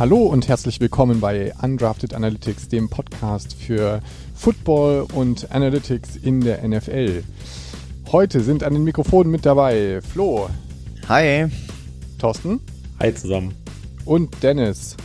Hallo und herzlich willkommen bei Undrafted Analytics, dem Podcast für Football und Analytics in der NFL. Heute sind an den Mikrofonen mit dabei Flo. Hi. Thorsten. Hi zusammen. Und Dennis.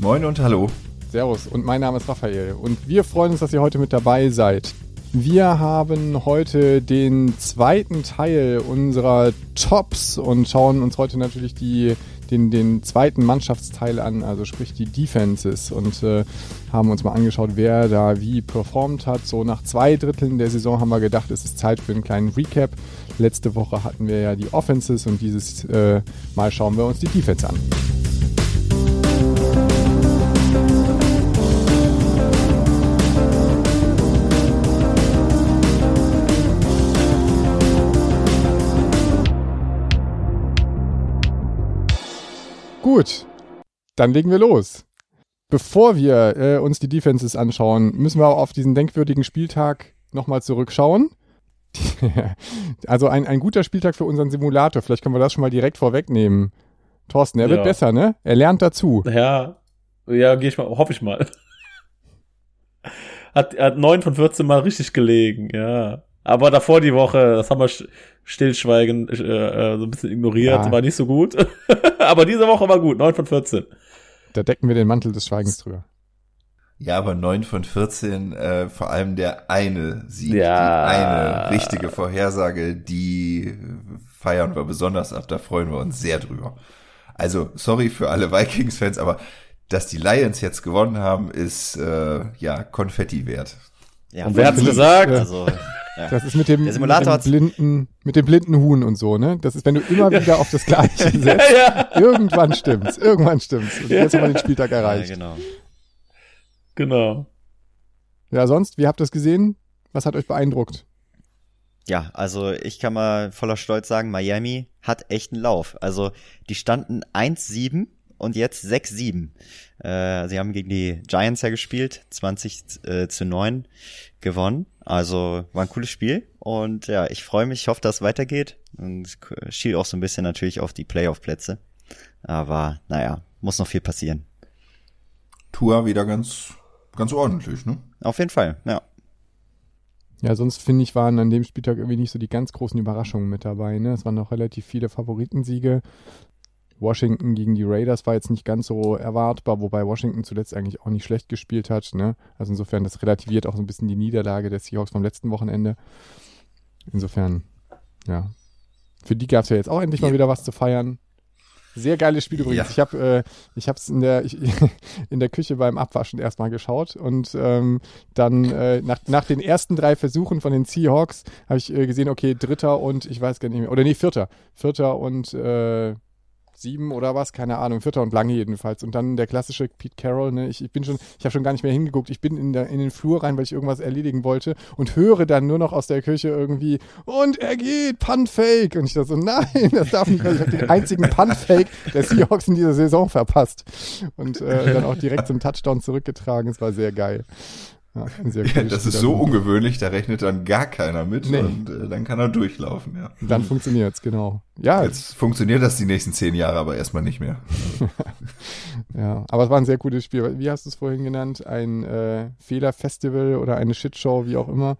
Moin und hallo. Servus und mein Name ist Raphael und wir freuen uns, dass ihr heute mit dabei seid. Wir haben heute den zweiten Teil unserer Tops und schauen uns heute natürlich die, den, den zweiten Mannschaftsteil an, also sprich die Defenses und äh, haben uns mal angeschaut, wer da wie performt hat. So nach zwei Dritteln der Saison haben wir gedacht, es ist Zeit für einen kleinen Recap. Letzte Woche hatten wir ja die Offenses und dieses äh, Mal schauen wir uns die Defense an. Gut, dann legen wir los. Bevor wir äh, uns die Defenses anschauen, müssen wir auf diesen denkwürdigen Spieltag nochmal zurückschauen. also ein, ein guter Spieltag für unseren Simulator. Vielleicht können wir das schon mal direkt vorwegnehmen. Thorsten, er wird besser, ne? Er lernt dazu. Ja, ja, gehe ich mal, hoffe ich mal. hat, er hat neun von 14 Mal richtig gelegen, ja. Aber davor die Woche, das haben wir stillschweigend äh, äh, so ein bisschen ignoriert, ja. war nicht so gut. aber diese Woche war gut, 9 von 14. Da decken wir den Mantel des Schweigens drüber. Ja, aber 9 von 14, äh, vor allem der eine Sieg, ja. die eine richtige Vorhersage, die feiern wir besonders ab, da freuen wir uns sehr drüber. Also, sorry für alle Vikings-Fans, aber dass die Lions jetzt gewonnen haben, ist äh, ja Konfetti wert. Ja, und wer hat's gesagt? Also, ja. Das ist mit dem, mit dem, blinden, mit dem blinden Huhn und so, ne? Das ist, wenn du immer wieder auf das Gleiche setzt. ja. Irgendwann stimmt's. Irgendwann stimmt's. Und jetzt haben wir den Spieltag erreicht. Ja, genau. Genau. Ja, sonst, wie habt ihr es gesehen? Was hat euch beeindruckt? Ja, also ich kann mal voller Stolz sagen, Miami hat echt einen Lauf. Also die standen 1-7 und jetzt 6-7. Äh, sie haben gegen die Giants ja gespielt, 20 äh, zu 9 gewonnen. Also war ein cooles Spiel und ja, ich freue mich, ich hoffe, dass es weitergeht und schiel auch so ein bisschen natürlich auf die Playoff-Plätze. Aber naja, muss noch viel passieren. Tour wieder ganz, ganz ordentlich, ne? Auf jeden Fall, ja. Ja, sonst finde ich, waren an dem Spieltag irgendwie nicht so die ganz großen Überraschungen mit dabei. Ne? Es waren noch relativ viele Favoritensiege. Washington gegen die Raiders war jetzt nicht ganz so erwartbar, wobei Washington zuletzt eigentlich auch nicht schlecht gespielt hat. Ne? Also insofern, das relativiert auch so ein bisschen die Niederlage der Seahawks vom letzten Wochenende. Insofern, ja. Für die gab es ja jetzt auch endlich mal wieder was zu feiern. Sehr geiles Spiel übrigens. Ja. Ich habe äh, ich habe es in der ich, in der Küche beim Abwaschen erstmal geschaut und ähm, dann äh, nach, nach den ersten drei Versuchen von den Seahawks habe ich äh, gesehen, okay, dritter und ich weiß gar nicht mehr oder nee, vierter, vierter und äh, sieben oder was, keine Ahnung, vierter und lange jedenfalls. Und dann der klassische Pete Carroll, ne? ich, ich bin schon, ich habe schon gar nicht mehr hingeguckt. Ich bin in, der, in den Flur rein, weil ich irgendwas erledigen wollte und höre dann nur noch aus der Küche irgendwie, und er geht, Punt-Fake. Und ich dachte so, nein, das darf nicht, weil ich habe den einzigen Punt-Fake der Seahawks in dieser Saison verpasst. Und äh, dann auch direkt zum Touchdown zurückgetragen. Es war sehr geil. Ja, ja, das ist so ungewöhnlich, da rechnet dann gar keiner mit nee. und äh, dann kann er durchlaufen, ja. Dann funktioniert's, genau. Ja. Jetzt funktioniert das die nächsten zehn Jahre, aber erstmal nicht mehr. ja, aber es war ein sehr gutes Spiel. Wie hast du es vorhin genannt? Ein äh, Fehlerfestival oder eine Shitshow, wie auch immer.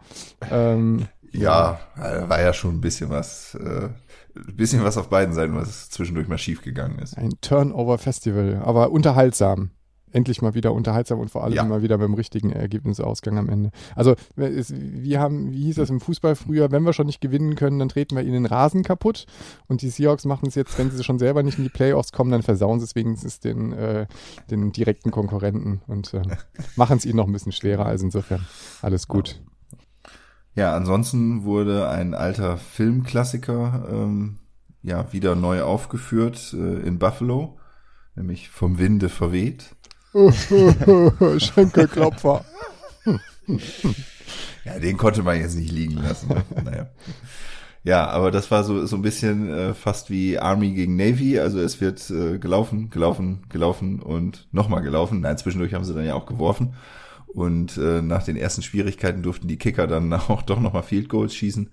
Ähm, ja, ja, war ja schon ein bisschen was, äh, ein bisschen was auf beiden Seiten, was zwischendurch mal schief gegangen ist. Ein Turnover-Festival, aber unterhaltsam endlich mal wieder unterhaltsam und vor allem ja. mal wieder dem richtigen Ergebnisausgang am Ende. Also es, wir haben, wie hieß das im Fußball früher, wenn wir schon nicht gewinnen können, dann treten wir ihnen den Rasen kaputt und die Seahawks machen es jetzt, wenn sie schon selber nicht in die Playoffs kommen, dann versauen sie es wenigstens den, äh, den direkten Konkurrenten und äh, machen es ihnen noch ein bisschen schwerer. Also insofern alles gut. Ja, ansonsten wurde ein alter Filmklassiker ähm, ja wieder neu aufgeführt äh, in Buffalo, nämlich vom Winde verweht. Schenkelklopfer. ja, den konnte man jetzt nicht liegen lassen. Ne? Naja. Ja, aber das war so, so ein bisschen äh, fast wie Army gegen Navy. Also es wird äh, gelaufen, gelaufen, gelaufen und nochmal gelaufen. Nein, zwischendurch haben sie dann ja auch geworfen. Und äh, nach den ersten Schwierigkeiten durften die Kicker dann auch doch nochmal Field Goals schießen.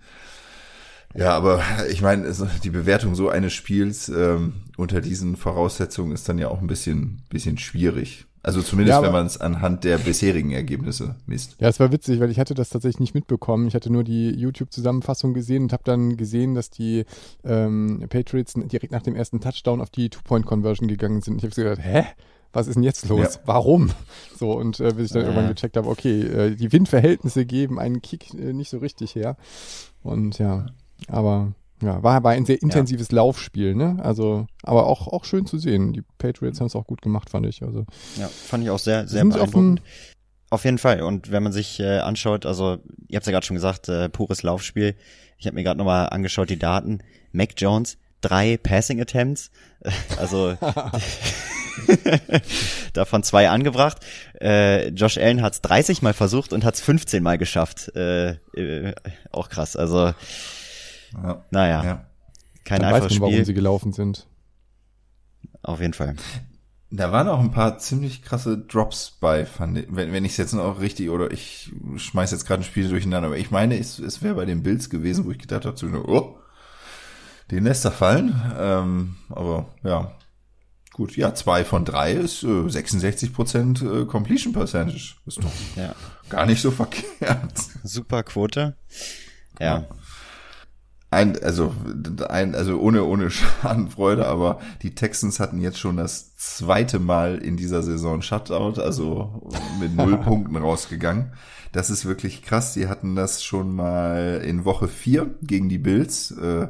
Ja, aber ich meine, die Bewertung so eines Spiels ähm, unter diesen Voraussetzungen ist dann ja auch ein bisschen, bisschen schwierig. Also zumindest, ja, wenn man es anhand der bisherigen Ergebnisse misst. Ja, es war witzig, weil ich hatte das tatsächlich nicht mitbekommen. Ich hatte nur die YouTube-Zusammenfassung gesehen und habe dann gesehen, dass die ähm, Patriots direkt nach dem ersten Touchdown auf die Two-Point-Conversion gegangen sind. Ich habe so gedacht, hä? Was ist denn jetzt los? Ja. Warum? So, und äh, bis ich dann ja. irgendwann gecheckt habe, okay, äh, die Windverhältnisse geben einen Kick äh, nicht so richtig her. Und ja, aber ja, war, war ein sehr intensives ja. Laufspiel, ne? Also, aber auch, auch schön zu sehen. Die Patriots haben es auch gut gemacht, fand ich. Also, ja, fand ich auch sehr, sehr beeindruckend. Auf jeden Fall. Und wenn man sich äh, anschaut, also ihr habt ja gerade schon gesagt, äh, pures Laufspiel. Ich habe mir gerade nochmal angeschaut, die Daten. Mac Jones, drei Passing Attempts. Also davon zwei angebracht. Äh, Josh Allen hat es 30 Mal versucht und hat es 15 Mal geschafft. Äh, äh, auch krass. Also ja. Naja. Ja. Kein Dann einfaches weiß man, Spiel. warum sie gelaufen sind. Auf jeden Fall. Da waren auch ein paar ziemlich krasse Drops bei, fand ich, wenn, wenn ich es jetzt noch richtig, oder ich schmeiß jetzt gerade ein Spiel durcheinander, aber ich meine, es, es wäre bei den Bills gewesen, wo ich gedacht habe, oh, den lässt er fallen. Ähm, aber ja, gut, ja, zwei von drei ist äh, 66 Prozent äh, Completion Percentage. Ist doch ja. gar nicht so verkehrt. Super Quote. ja. ja ein, also, ein, also ohne, ohne Schadenfreude, aber die Texans hatten jetzt schon das zweite Mal in dieser Saison Shutout, also mit null Punkten rausgegangen. Das ist wirklich krass. Sie hatten das schon mal in Woche vier gegen die Bills, äh,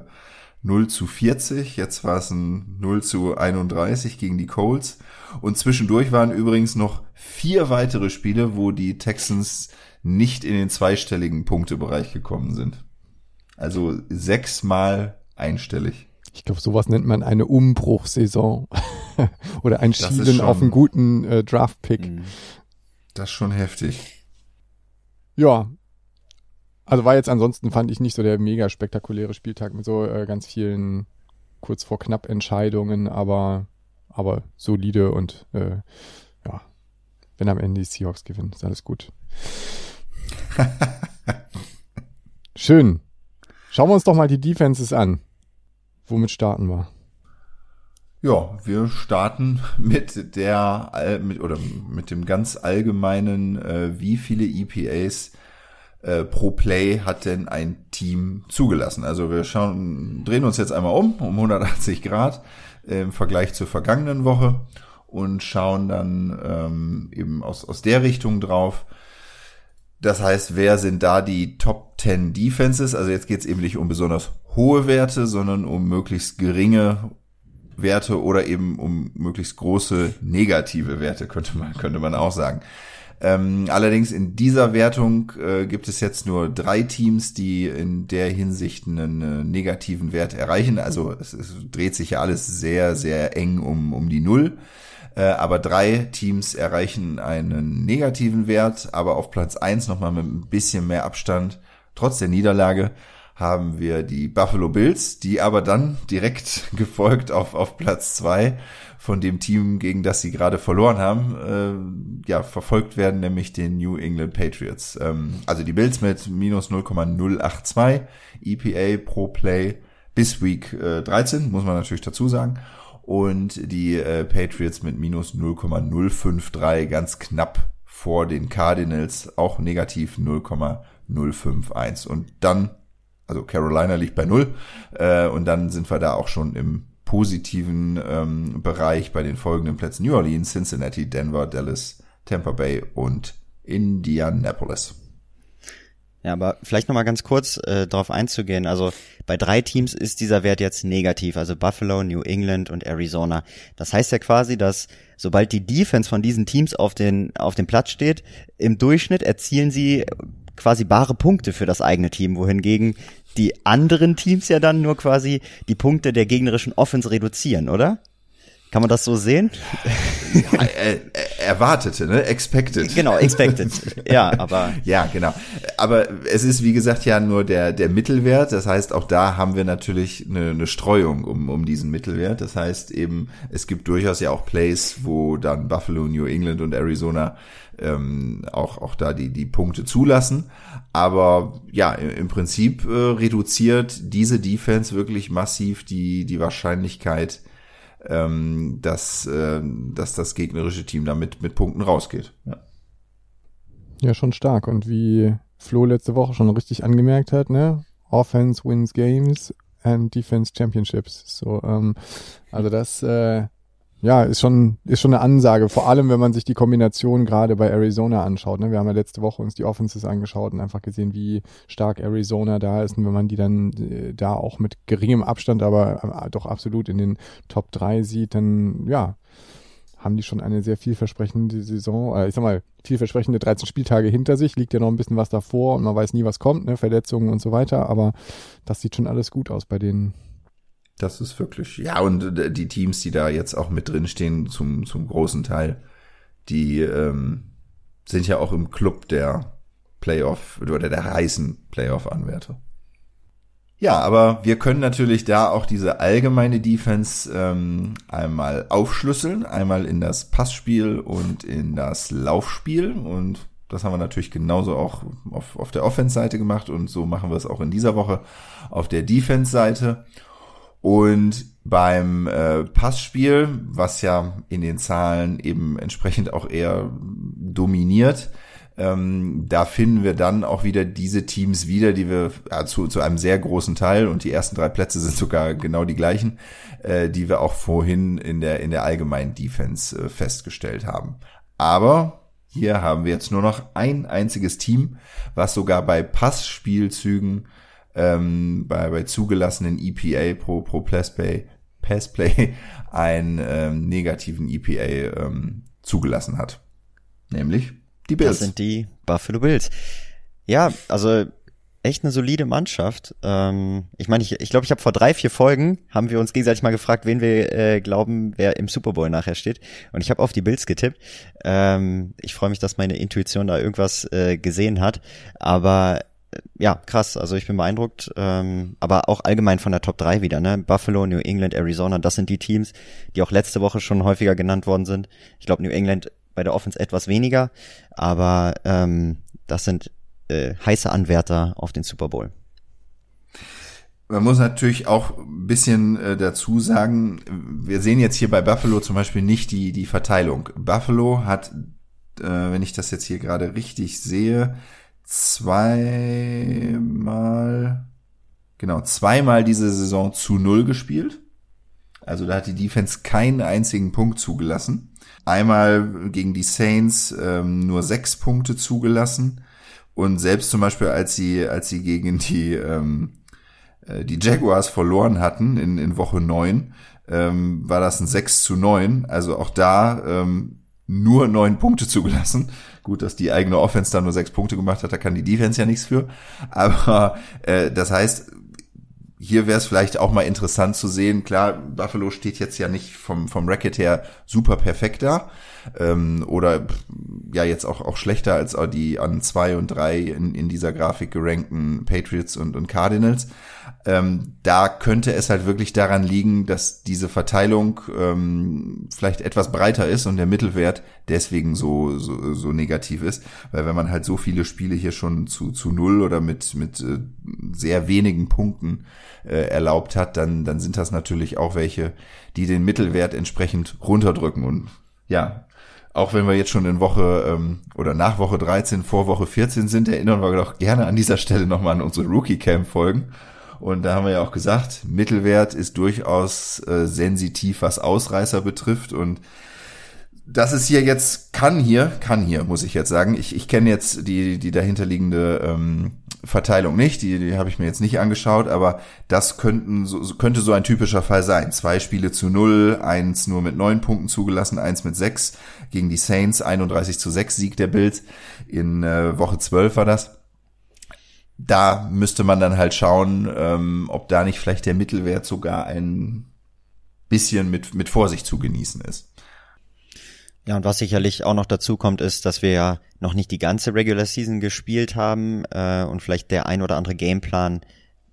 0 zu 40. Jetzt war es ein 0 zu 31 gegen die Colts. Und zwischendurch waren übrigens noch vier weitere Spiele, wo die Texans nicht in den zweistelligen Punktebereich gekommen sind. Also sechsmal einstellig. Ich glaube, sowas nennt man eine Umbruchsaison. Oder ein Schielen auf einen guten äh, Draft-Pick. Mhm. Das ist schon heftig. Ja. Also war jetzt ansonsten, fand ich nicht so der mega spektakuläre Spieltag mit so äh, ganz vielen kurz vor knapp Entscheidungen, aber, aber solide und äh, ja, wenn am Ende die Seahawks gewinnen, ist alles gut. Schön. Schauen wir uns doch mal die Defenses an. Womit starten wir? Ja, wir starten mit der mit oder mit dem ganz allgemeinen, äh, wie viele EPAs äh, pro Play hat denn ein Team zugelassen? Also wir schauen, drehen uns jetzt einmal um um 180 Grad äh, im Vergleich zur vergangenen Woche und schauen dann ähm, eben aus aus der Richtung drauf das heißt, wer sind da die Top 10 Defenses? Also jetzt geht es eben nicht um besonders hohe Werte, sondern um möglichst geringe Werte oder eben um möglichst große negative Werte, könnte man, könnte man auch sagen. Ähm, allerdings in dieser Wertung äh, gibt es jetzt nur drei Teams, die in der Hinsicht einen äh, negativen Wert erreichen. Also es, es, dreht sich ja alles sehr, sehr eng um, um die Null. Äh, aber drei Teams erreichen einen negativen Wert, aber auf Platz eins nochmal mit ein bisschen mehr Abstand. Trotz der Niederlage haben wir die Buffalo Bills, die aber dann direkt gefolgt auf, auf Platz zwei von dem Team, gegen das sie gerade verloren haben, äh, ja, verfolgt werden, nämlich den New England Patriots. Ähm, also die Bills mit minus 0,082 EPA pro Play bis Week äh, 13, muss man natürlich dazu sagen und die äh, Patriots mit minus 0,053 ganz knapp vor den Cardinals, auch negativ 0,051. Und dann, also Carolina liegt bei 0 äh, und dann sind wir da auch schon im positiven ähm, Bereich bei den folgenden Plätzen New Orleans, Cincinnati, Denver, Dallas, Tampa Bay und Indianapolis. Ja, aber vielleicht nochmal ganz kurz äh, darauf einzugehen. Also bei drei Teams ist dieser Wert jetzt negativ, also Buffalo, New England und Arizona. Das heißt ja quasi, dass sobald die Defense von diesen Teams auf den, auf dem Platz steht, im Durchschnitt erzielen sie quasi bare Punkte für das eigene Team, wohingegen die anderen Teams ja dann nur quasi die Punkte der gegnerischen Offense reduzieren, oder? Kann man das so sehen? Ja, äh, erwartete, ne? Expected. Genau, expected. ja, aber. Ja, genau. Aber es ist, wie gesagt, ja nur der, der Mittelwert. Das heißt, auch da haben wir natürlich eine, eine Streuung um, um diesen Mittelwert. Das heißt eben, es gibt durchaus ja auch Plays, wo dann Buffalo, New England und Arizona ähm, auch, auch da die, die Punkte zulassen. Aber ja, im Prinzip äh, reduziert diese Defense wirklich massiv die, die Wahrscheinlichkeit, ähm, dass, äh, dass das gegnerische Team damit mit Punkten rausgeht. Ja. ja, schon stark. Und wie Flo letzte Woche schon richtig angemerkt hat, ne? Offense wins games and Defense Championships. So, ähm, also das äh, ja, ist schon, ist schon eine Ansage. Vor allem, wenn man sich die Kombination gerade bei Arizona anschaut. Ne? Wir haben ja letzte Woche uns die Offenses angeschaut und einfach gesehen, wie stark Arizona da ist. Und wenn man die dann äh, da auch mit geringem Abstand, aber äh, doch absolut in den Top 3 sieht, dann, ja, haben die schon eine sehr vielversprechende Saison, äh, ich sag mal, vielversprechende 13 Spieltage hinter sich, liegt ja noch ein bisschen was davor und man weiß nie, was kommt, ne? Verletzungen und so weiter, aber das sieht schon alles gut aus bei denen. Das ist wirklich, ja, und äh, die Teams, die da jetzt auch mit drin stehen, zum, zum großen Teil, die ähm, sind ja auch im Club der Playoff oder der heißen Playoff-Anwärter. Ja, aber wir können natürlich da auch diese allgemeine Defense ähm, einmal aufschlüsseln, einmal in das Passspiel und in das Laufspiel und das haben wir natürlich genauso auch auf, auf der Offense-Seite gemacht und so machen wir es auch in dieser Woche auf der Defense-Seite. Und beim äh, Passspiel, was ja in den Zahlen eben entsprechend auch eher dominiert, ähm, da finden wir dann auch wieder diese Teams wieder, die wir ja, zu, zu einem sehr großen Teil und die ersten drei Plätze sind sogar genau die gleichen, äh, die wir auch vorhin in der in der allgemeinen Defense äh, festgestellt haben. Aber hier haben wir jetzt nur noch ein einziges Team, was sogar bei Passspielzügen ähm, bei, bei zugelassenen EPA pro, pro Passplay, Passplay einen ähm, negativen EPA ähm, zugelassen hat. Nämlich die Bills. Das sind die Buffalo Bills. Ja, also echt eine solide Mannschaft. Ähm, ich meine, ich glaube, ich, glaub, ich habe vor drei, vier Folgen haben wir uns gegenseitig mal gefragt, wen wir äh, glauben, wer im Super Bowl nachher steht. Und ich habe auf die Bills getippt. Ähm, ich freue mich, dass meine Intuition da irgendwas äh, gesehen hat. Aber ja, krass. Also ich bin beeindruckt. Ähm, aber auch allgemein von der Top 3 wieder, ne? Buffalo, New England, Arizona, das sind die Teams, die auch letzte Woche schon häufiger genannt worden sind. Ich glaube, New England bei der Offense etwas weniger, aber ähm, das sind äh, heiße Anwärter auf den Super Bowl. Man muss natürlich auch ein bisschen äh, dazu sagen, wir sehen jetzt hier bei Buffalo zum Beispiel nicht die, die Verteilung. Buffalo hat, äh, wenn ich das jetzt hier gerade richtig sehe, zweimal, genau, zweimal diese Saison zu null gespielt. Also da hat die Defense keinen einzigen Punkt zugelassen. Einmal gegen die Saints ähm, nur sechs Punkte zugelassen. Und selbst zum Beispiel, als sie, als sie gegen die, ähm, äh, die Jaguars verloren hatten in, in Woche neun, ähm, war das ein 6 zu 9. Also auch da ähm, nur neun Punkte zugelassen. Gut, dass die eigene Offense da nur sechs Punkte gemacht hat, da kann die Defense ja nichts für. Aber äh, das heißt, hier wäre es vielleicht auch mal interessant zu sehen. Klar, Buffalo steht jetzt ja nicht vom, vom Racket her super perfekt da. Ähm, oder ja, jetzt auch, auch schlechter als die an zwei und drei in, in dieser Grafik gerankten Patriots und, und Cardinals. Ähm, da könnte es halt wirklich daran liegen, dass diese Verteilung ähm, vielleicht etwas breiter ist und der Mittelwert deswegen so, so, so negativ ist. Weil wenn man halt so viele Spiele hier schon zu, zu null oder mit, mit äh, sehr wenigen Punkten äh, erlaubt hat, dann, dann sind das natürlich auch welche, die den Mittelwert entsprechend runterdrücken. Und ja, auch wenn wir jetzt schon in Woche ähm, oder nach Woche 13 vor Woche 14 sind, erinnern wir doch gerne an dieser Stelle nochmal an unsere Rookie-Camp-Folgen. Und da haben wir ja auch gesagt, Mittelwert ist durchaus äh, sensitiv, was Ausreißer betrifft. Und das ist hier jetzt, kann hier, kann hier, muss ich jetzt sagen. Ich, ich kenne jetzt die, die dahinterliegende ähm, Verteilung nicht, die, die habe ich mir jetzt nicht angeschaut, aber das könnten, so, könnte so ein typischer Fall sein. Zwei Spiele zu null, eins nur mit neun Punkten zugelassen, eins mit sechs gegen die Saints, 31 zu sechs Sieg der Bills. In äh, Woche zwölf war das da müsste man dann halt schauen, ähm, ob da nicht vielleicht der Mittelwert sogar ein bisschen mit, mit Vorsicht zu genießen ist. Ja, und was sicherlich auch noch dazu kommt, ist, dass wir ja noch nicht die ganze Regular Season gespielt haben äh, und vielleicht der ein oder andere Gameplan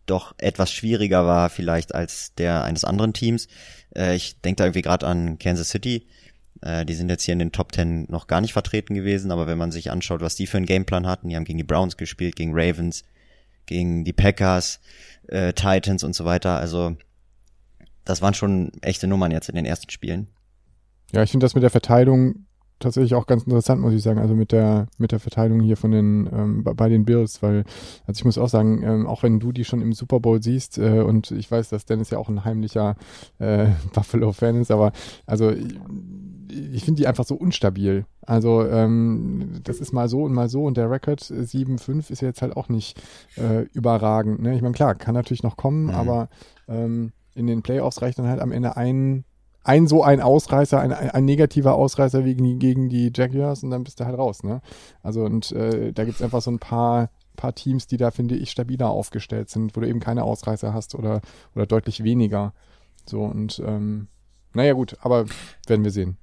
doch etwas schwieriger war vielleicht als der eines anderen Teams. Äh, ich denke da irgendwie gerade an Kansas City. Äh, die sind jetzt hier in den Top Ten noch gar nicht vertreten gewesen, aber wenn man sich anschaut, was die für einen Gameplan hatten, die haben gegen die Browns gespielt, gegen Ravens, gegen die Packers, äh, Titans und so weiter. Also das waren schon echte Nummern jetzt in den ersten Spielen. Ja, ich finde das mit der Verteilung tatsächlich auch ganz interessant, muss ich sagen. Also mit der mit der Verteilung hier von den ähm, bei den Bills, weil also ich muss auch sagen, ähm, auch wenn du die schon im Super Bowl siehst äh, und ich weiß, dass Dennis ja auch ein heimlicher äh, Buffalo-Fan ist, aber also ich, finde die einfach so unstabil. Also ähm, das ist mal so und mal so und der Record 7-5 ist jetzt halt auch nicht äh, überragend. Ne? Ich meine, klar, kann natürlich noch kommen, mhm. aber ähm, in den Playoffs reicht dann halt am Ende ein ein so ein Ausreißer, ein, ein, ein negativer Ausreißer gegen die, gegen die Jaguars und dann bist du halt raus, ne? Also und äh, da gibt's einfach so ein paar paar Teams, die da, finde ich, stabiler aufgestellt sind, wo du eben keine Ausreißer hast oder, oder deutlich weniger. So und ähm, naja gut, aber werden wir sehen.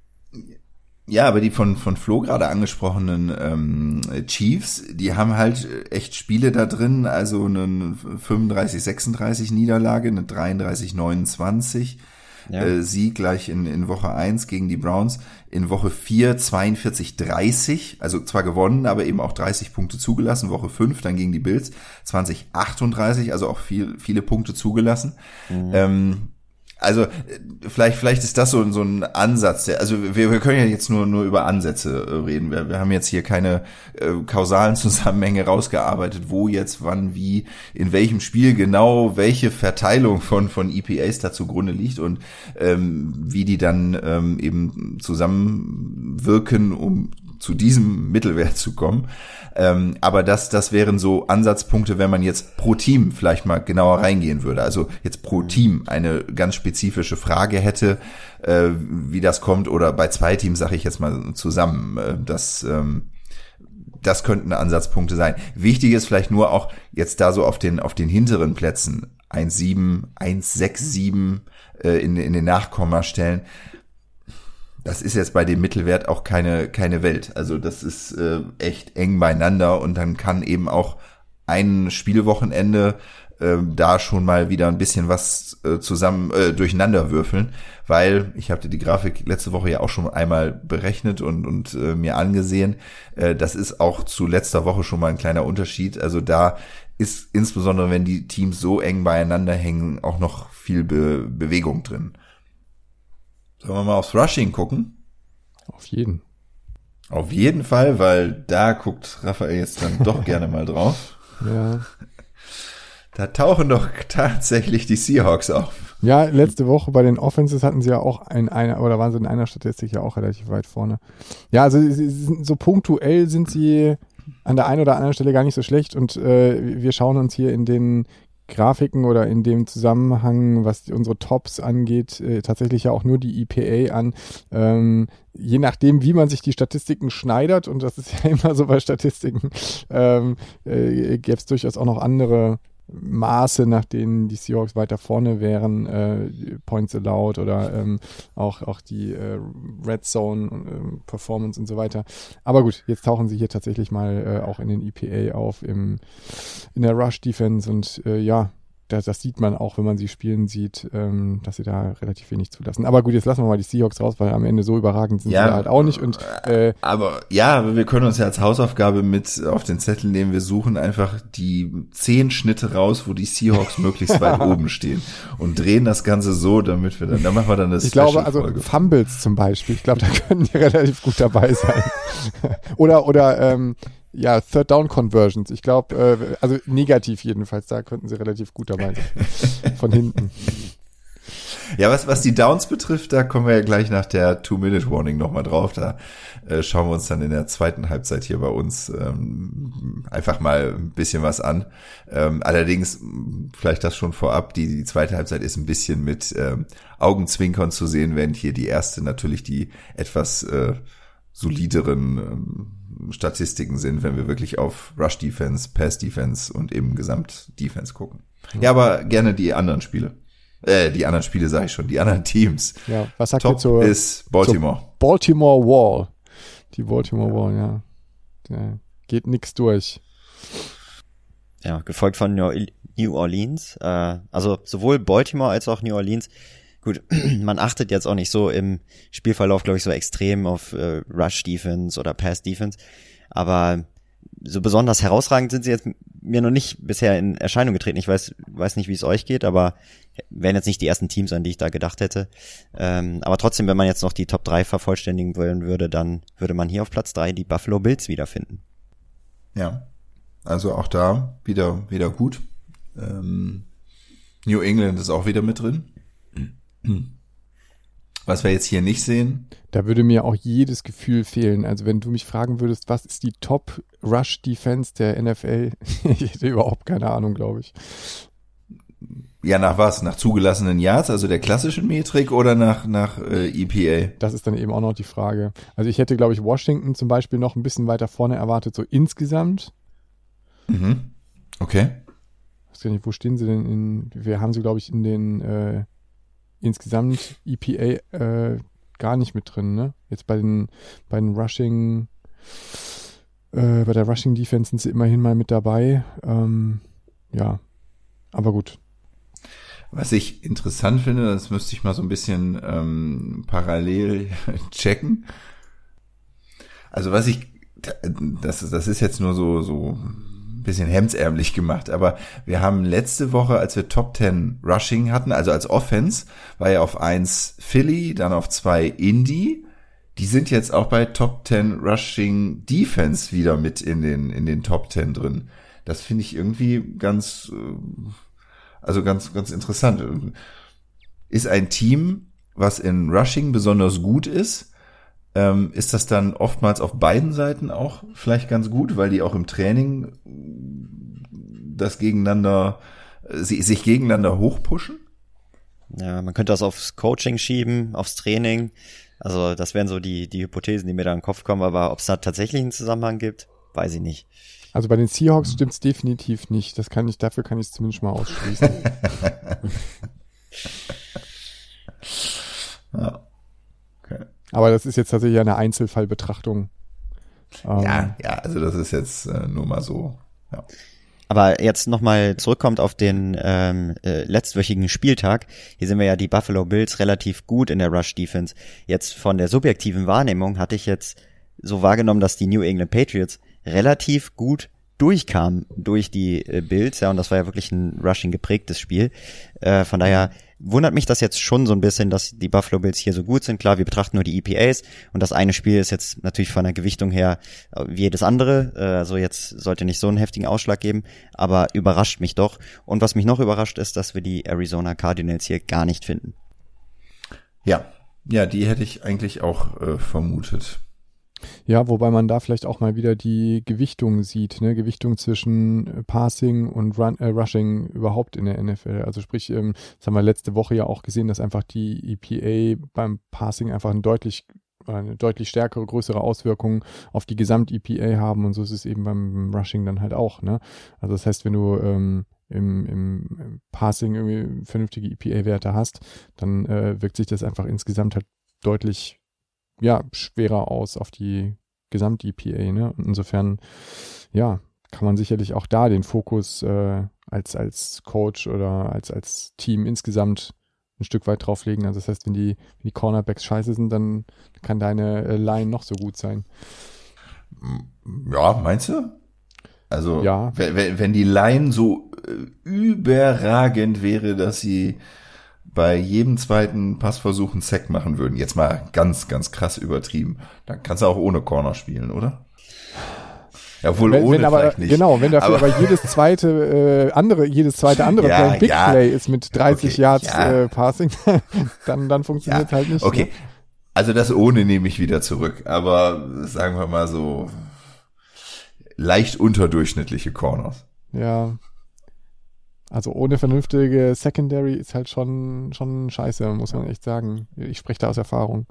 Ja, aber die von, von Flo gerade angesprochenen ähm, Chiefs, die haben halt echt Spiele da drin, also eine 35-36 Niederlage, eine 33-29 ja. äh, Sieg gleich in, in Woche 1 gegen die Browns. In Woche 4 42, 30, also zwar gewonnen, aber eben auch 30 Punkte zugelassen. Woche 5 dann gegen die Bills 20, 38, also auch viel, viele Punkte zugelassen. Mhm. Ähm, also vielleicht, vielleicht ist das so, so ein Ansatz. Der, also wir, wir können ja jetzt nur, nur über Ansätze äh, reden. Wir, wir haben jetzt hier keine äh, kausalen Zusammenhänge rausgearbeitet, wo jetzt, wann, wie, in welchem Spiel genau welche Verteilung von, von EPAs da zugrunde liegt und ähm, wie die dann ähm, eben zusammenwirken, um zu diesem Mittelwert zu kommen. Ähm, aber das, das wären so Ansatzpunkte, wenn man jetzt pro Team vielleicht mal genauer reingehen würde. Also jetzt pro Team eine ganz spezifische Frage hätte, äh, wie das kommt, oder bei zwei Teams sage ich jetzt mal zusammen. Äh, das ähm, das könnten Ansatzpunkte sein. Wichtig ist vielleicht nur auch jetzt da so auf den, auf den hinteren Plätzen 1,7, 1,67 äh, in, in den Nachkommastellen das ist jetzt bei dem Mittelwert auch keine, keine Welt. Also das ist äh, echt eng beieinander und dann kann eben auch ein Spielwochenende äh, da schon mal wieder ein bisschen was äh, zusammen äh, durcheinander würfeln, weil ich habe die Grafik letzte Woche ja auch schon einmal berechnet und, und äh, mir angesehen. Äh, das ist auch zu letzter Woche schon mal ein kleiner Unterschied. Also da ist insbesondere, wenn die Teams so eng beieinander hängen, auch noch viel Be Bewegung drin. Sollen wir mal aufs Rushing gucken? Auf jeden. Auf jeden Fall, weil da guckt Raphael jetzt dann doch gerne mal drauf. Ja. Da tauchen doch tatsächlich die Seahawks auf. Ja, letzte Woche bei den Offenses hatten sie ja auch ein, einer, oder waren sie in einer Statistik ja auch relativ weit vorne. Ja, also so punktuell sind sie an der einen oder anderen Stelle gar nicht so schlecht und äh, wir schauen uns hier in den Grafiken oder in dem Zusammenhang, was unsere Tops angeht, äh, tatsächlich ja auch nur die EPA an. Ähm, je nachdem, wie man sich die Statistiken schneidert, und das ist ja immer so bei Statistiken, ähm, äh, gäbe es durchaus auch noch andere Maße, nach denen die Seahawks weiter vorne wären, äh, Points allowed oder ähm, auch, auch die äh, Red Zone äh, Performance und so weiter. Aber gut, jetzt tauchen sie hier tatsächlich mal äh, auch in den EPA auf im, in der Rush Defense und äh, ja, das, das sieht man auch, wenn man sie spielen sieht, ähm, dass sie da relativ wenig zulassen. Aber gut, jetzt lassen wir mal die Seahawks raus, weil am Ende so überragend sind ja, sie halt auch nicht. Und äh, aber ja, wir können uns ja als Hausaufgabe mit auf den Zettel nehmen. Wir suchen einfach die zehn Schnitte raus, wo die Seahawks möglichst weit oben stehen und drehen das Ganze so, damit wir dann, dann machen wir dann das. Ich glaube, also Fumbles zum Beispiel. Ich glaube, da können die relativ gut dabei sein. oder oder ähm, ja, Third Down Conversions. Ich glaube, äh, also negativ jedenfalls, da könnten sie relativ gut dabei sein. Von hinten. Ja, was, was die Downs betrifft, da kommen wir ja gleich nach der Two-Minute-Warning nochmal drauf. Da äh, schauen wir uns dann in der zweiten Halbzeit hier bei uns ähm, einfach mal ein bisschen was an. Ähm, allerdings, vielleicht das schon vorab, die, die zweite Halbzeit ist ein bisschen mit ähm, Augenzwinkern zu sehen, während hier die erste natürlich die etwas äh, solideren ähm, Statistiken sind, wenn wir wirklich auf Rush Defense, Pass Defense und eben Gesamt Defense gucken. Ja, aber gerne die anderen Spiele. Äh, die anderen Spiele sage ich schon, die anderen Teams. Ja, was sagt Top ihr zur, ist Baltimore. zur Baltimore Wall? Die Baltimore Wall, ja. Da geht nix durch. Ja, gefolgt von New Orleans. Äh, also sowohl Baltimore als auch New Orleans. Gut, man achtet jetzt auch nicht so im Spielverlauf, glaube ich, so extrem auf äh, Rush Defense oder Pass Defense. Aber so besonders herausragend sind sie jetzt mir noch nicht bisher in Erscheinung getreten. Ich weiß, weiß nicht, wie es euch geht, aber wären jetzt nicht die ersten Teams, an die ich da gedacht hätte. Ähm, aber trotzdem, wenn man jetzt noch die Top 3 vervollständigen wollen würde, dann würde man hier auf Platz 3 die Buffalo Bills wiederfinden. Ja, also auch da wieder, wieder gut. Ähm, New England ist auch wieder mit drin. Was wir jetzt hier nicht sehen. Da würde mir auch jedes Gefühl fehlen. Also wenn du mich fragen würdest, was ist die Top Rush Defense der NFL? ich hätte überhaupt keine Ahnung, glaube ich. Ja, nach was? Nach zugelassenen Yards, also der klassischen Metrik oder nach, nach äh, EPA? Das ist dann eben auch noch die Frage. Also ich hätte, glaube ich, Washington zum Beispiel noch ein bisschen weiter vorne erwartet, so insgesamt. Mhm. Okay. Ich weiß gar nicht, wo stehen sie denn in, wir haben sie, glaube ich, in den äh, insgesamt EPA äh, gar nicht mit drin, ne? Jetzt bei den, bei den Rushing, äh, bei der Rushing Defense sind sie immerhin mal mit dabei. Ähm, ja, aber gut. Was ich interessant finde, das müsste ich mal so ein bisschen ähm, parallel checken. Also was ich, das, das ist jetzt nur so, so bisschen hemdsärmlich gemacht, aber wir haben letzte Woche, als wir Top 10 Rushing hatten, also als Offense, war ja auf eins Philly, dann auf zwei Indy. Die sind jetzt auch bei Top 10 Rushing Defense wieder mit in den, in den Top 10 drin. Das finde ich irgendwie ganz, äh, also ganz, ganz interessant. Ist ein Team, was in Rushing besonders gut ist, ähm, ist das dann oftmals auf beiden Seiten auch vielleicht ganz gut, weil die auch im Training das gegeneinander, sie, sich gegeneinander hochpushen? Ja, man könnte das aufs Coaching schieben, aufs Training. Also das wären so die, die Hypothesen, die mir da in den Kopf kommen, aber ob es da tatsächlich einen Zusammenhang gibt, weiß ich nicht. Also bei den Seahawks stimmt es definitiv nicht. Das kann ich, dafür kann ich es zumindest mal ausschließen. ja. Aber das ist jetzt tatsächlich eine Einzelfallbetrachtung. Ähm, ja, ja, also das ist jetzt äh, nur mal so. Ja. Aber jetzt nochmal zurückkommt auf den ähm, äh, letztwöchigen Spieltag. Hier sind wir ja die Buffalo Bills relativ gut in der Rush Defense. Jetzt von der subjektiven Wahrnehmung hatte ich jetzt so wahrgenommen, dass die New England Patriots relativ gut durchkamen durch die äh, Bills, ja, und das war ja wirklich ein Rushing geprägtes Spiel. Äh, von daher wundert mich das jetzt schon so ein bisschen, dass die Buffalo Bills hier so gut sind. Klar, wir betrachten nur die EPAs und das eine Spiel ist jetzt natürlich von der Gewichtung her äh, wie jedes andere. Äh, also jetzt sollte nicht so einen heftigen Ausschlag geben, aber überrascht mich doch. Und was mich noch überrascht ist, dass wir die Arizona Cardinals hier gar nicht finden. Ja, ja, die hätte ich eigentlich auch äh, vermutet. Ja, wobei man da vielleicht auch mal wieder die Gewichtung sieht, ne? Gewichtung zwischen äh, Passing und Run, äh, Rushing überhaupt in der NFL. Also sprich, ähm, das haben wir letzte Woche ja auch gesehen, dass einfach die EPA beim Passing einfach ein deutlich eine deutlich stärkere, größere Auswirkung auf die Gesamt-EPA haben und so ist es eben beim Rushing dann halt auch. Ne? Also das heißt, wenn du ähm, im, im Passing irgendwie vernünftige EPA-Werte hast, dann äh, wirkt sich das einfach insgesamt halt deutlich ja, schwerer aus auf die Gesamt-EPA. Ne? Und insofern, ja, kann man sicherlich auch da den Fokus äh, als, als Coach oder als, als Team insgesamt ein Stück weit drauflegen. Also das heißt, wenn die, wenn die Cornerbacks scheiße sind, dann kann deine äh, Line noch so gut sein. Ja, meinst du? Also, ja. wenn, wenn die Line so äh, überragend wäre, dass sie bei jedem zweiten Passversuch einen Sack machen würden, jetzt mal ganz, ganz krass übertrieben, dann kannst du auch ohne Corner spielen, oder? Ja, wohl wenn, ohne wenn aber, nicht. Genau, wenn dafür aber, aber jedes zweite äh, andere, jedes zweite andere ja, Play Big ja, Play ist mit 30 okay, Yards ja. äh, Passing, dann, dann funktioniert ja, halt nicht. Okay, ne? also das ohne nehme ich wieder zurück, aber sagen wir mal so leicht unterdurchschnittliche Corners. Ja. Also ohne vernünftige Secondary ist halt schon, schon scheiße, muss man echt sagen. Ich spreche da aus Erfahrung.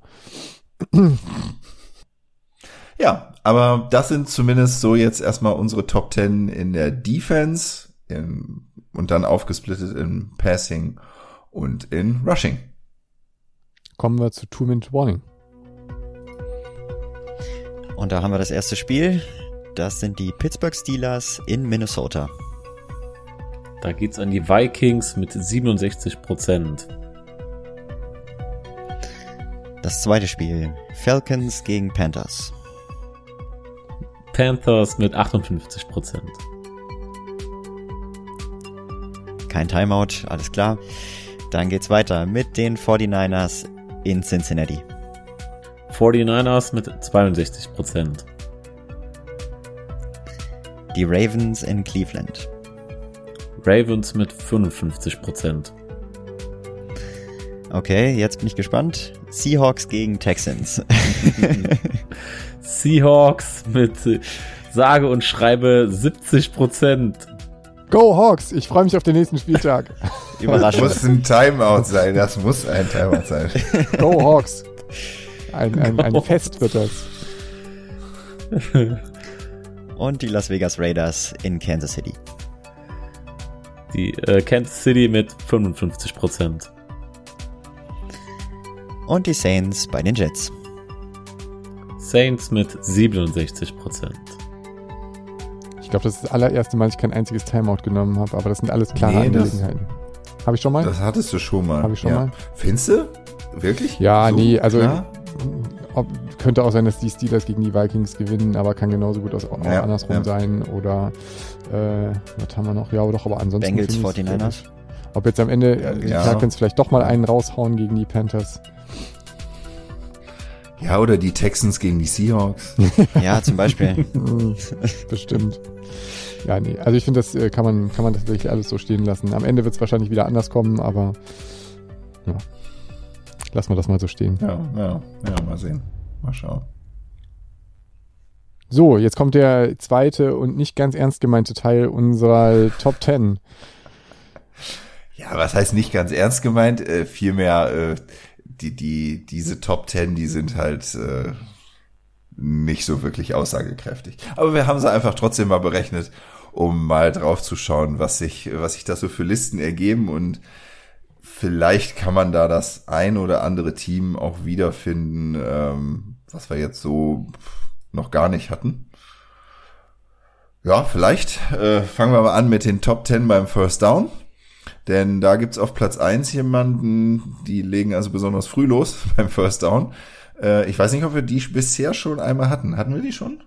Ja, aber das sind zumindest so jetzt erstmal unsere Top 10 in der Defense in, und dann aufgesplittet in Passing und in Rushing. Kommen wir zu Two-Minute Warning. Und da haben wir das erste Spiel. Das sind die Pittsburgh Steelers in Minnesota. Da geht's an die Vikings mit 67 Prozent. Das zweite Spiel. Falcons gegen Panthers. Panthers mit 58 Prozent. Kein Timeout, alles klar. Dann geht's weiter mit den 49ers in Cincinnati. 49ers mit 62 Prozent. Die Ravens in Cleveland. Ravens mit 55 Prozent. Okay, jetzt bin ich gespannt. Seahawks gegen Texans. Seahawks mit sage und schreibe 70 Prozent. Go Hawks! Ich freue mich auf den nächsten Spieltag. Überraschung. Das muss ein Timeout sein. Das muss ein Timeout sein. Go Hawks! Ein, ein, ein Fest wird das. Und die Las Vegas Raiders in Kansas City. Die äh, Kansas City mit 55 Prozent. Und die Saints bei den Jets. Saints mit 67 Prozent. Ich glaube, das ist das allererste Mal, dass ich kein einziges Timeout genommen habe, aber das sind alles klare nee, Angelegenheiten. Habe ich schon mal? Das hattest du schon mal. Habe ich schon ja. mal. Findest du? Wirklich? Ja, so nee, also ob, könnte auch sein, dass die Steelers gegen die Vikings gewinnen, aber kann genauso gut auch ja, andersrum ja. sein. Oder äh, was haben wir noch? Ja, aber doch, aber ansonsten. Bengals 49ers. Ob jetzt am Ende äh, ja. Falcons vielleicht doch mal einen raushauen gegen die Panthers. Ja, oder die Texans gegen die Seahawks. ja, zum Beispiel. Bestimmt. Ja, nee. Also ich finde, das äh, kann man, kann man tatsächlich alles so stehen lassen. Am Ende wird es wahrscheinlich wieder anders kommen, aber ja. Lassen wir das mal so stehen. Ja, ja, ja, mal sehen. Mal schauen. So, jetzt kommt der zweite und nicht ganz ernst gemeinte Teil unserer Top 10. Ja, was heißt nicht ganz ernst gemeint? Äh, vielmehr, äh, die, die, diese Top 10, die sind halt äh, nicht so wirklich aussagekräftig. Aber wir haben sie einfach trotzdem mal berechnet, um mal drauf zu schauen, was sich, was sich da so für Listen ergeben und vielleicht kann man da das ein oder andere Team auch wiederfinden, ähm, was wir jetzt so noch gar nicht hatten. Ja, vielleicht äh, fangen wir mal an mit den Top 10 beim First Down. Denn da gibt's auf Platz eins jemanden, die legen also besonders früh los beim First Down. Äh, ich weiß nicht, ob wir die bisher schon einmal hatten. Hatten wir die schon?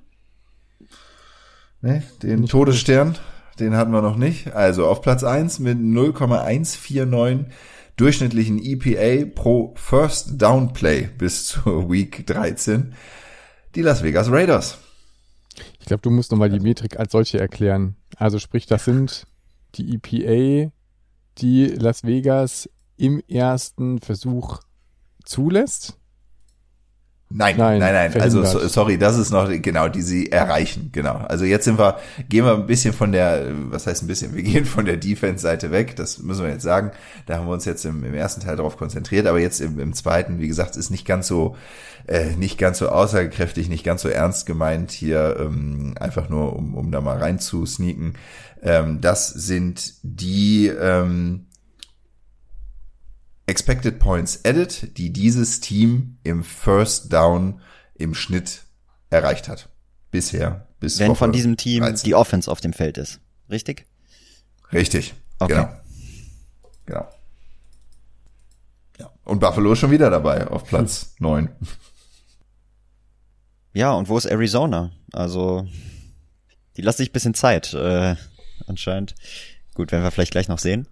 Ne, den Todesstern, den hatten wir noch nicht. Also auf Platz eins mit 0,149 durchschnittlichen EPA pro First Down Play bis zur Week 13 die Las Vegas Raiders. Ich glaube, du musst nochmal die Metrik als solche erklären. Also sprich, das sind die EPA, die Las Vegas im ersten Versuch zulässt. Nein, nein, nein, nein. Also so, sorry, das ist noch genau, die sie erreichen, genau. Also jetzt sind wir, gehen wir ein bisschen von der, was heißt ein bisschen, wir gehen von der Defense-Seite weg, das müssen wir jetzt sagen. Da haben wir uns jetzt im, im ersten Teil darauf konzentriert, aber jetzt im, im zweiten, wie gesagt, ist nicht ganz so, äh, nicht ganz so aussagekräftig, nicht ganz so ernst gemeint hier, ähm, einfach nur um, um da mal rein zu sneaken. Ähm, das sind die ähm, Expected Points Added, die dieses Team im First Down im Schnitt erreicht hat. Bisher. Bis Wenn Woche von diesem Team 13. die Offense auf dem Feld ist. Richtig? Richtig. Okay. Genau. Genau. Ja. Und Buffalo ist schon wieder dabei auf Platz neun. Ja, und wo ist Arizona? Also, die lassen sich ein bisschen Zeit, äh, anscheinend. Gut, werden wir vielleicht gleich noch sehen.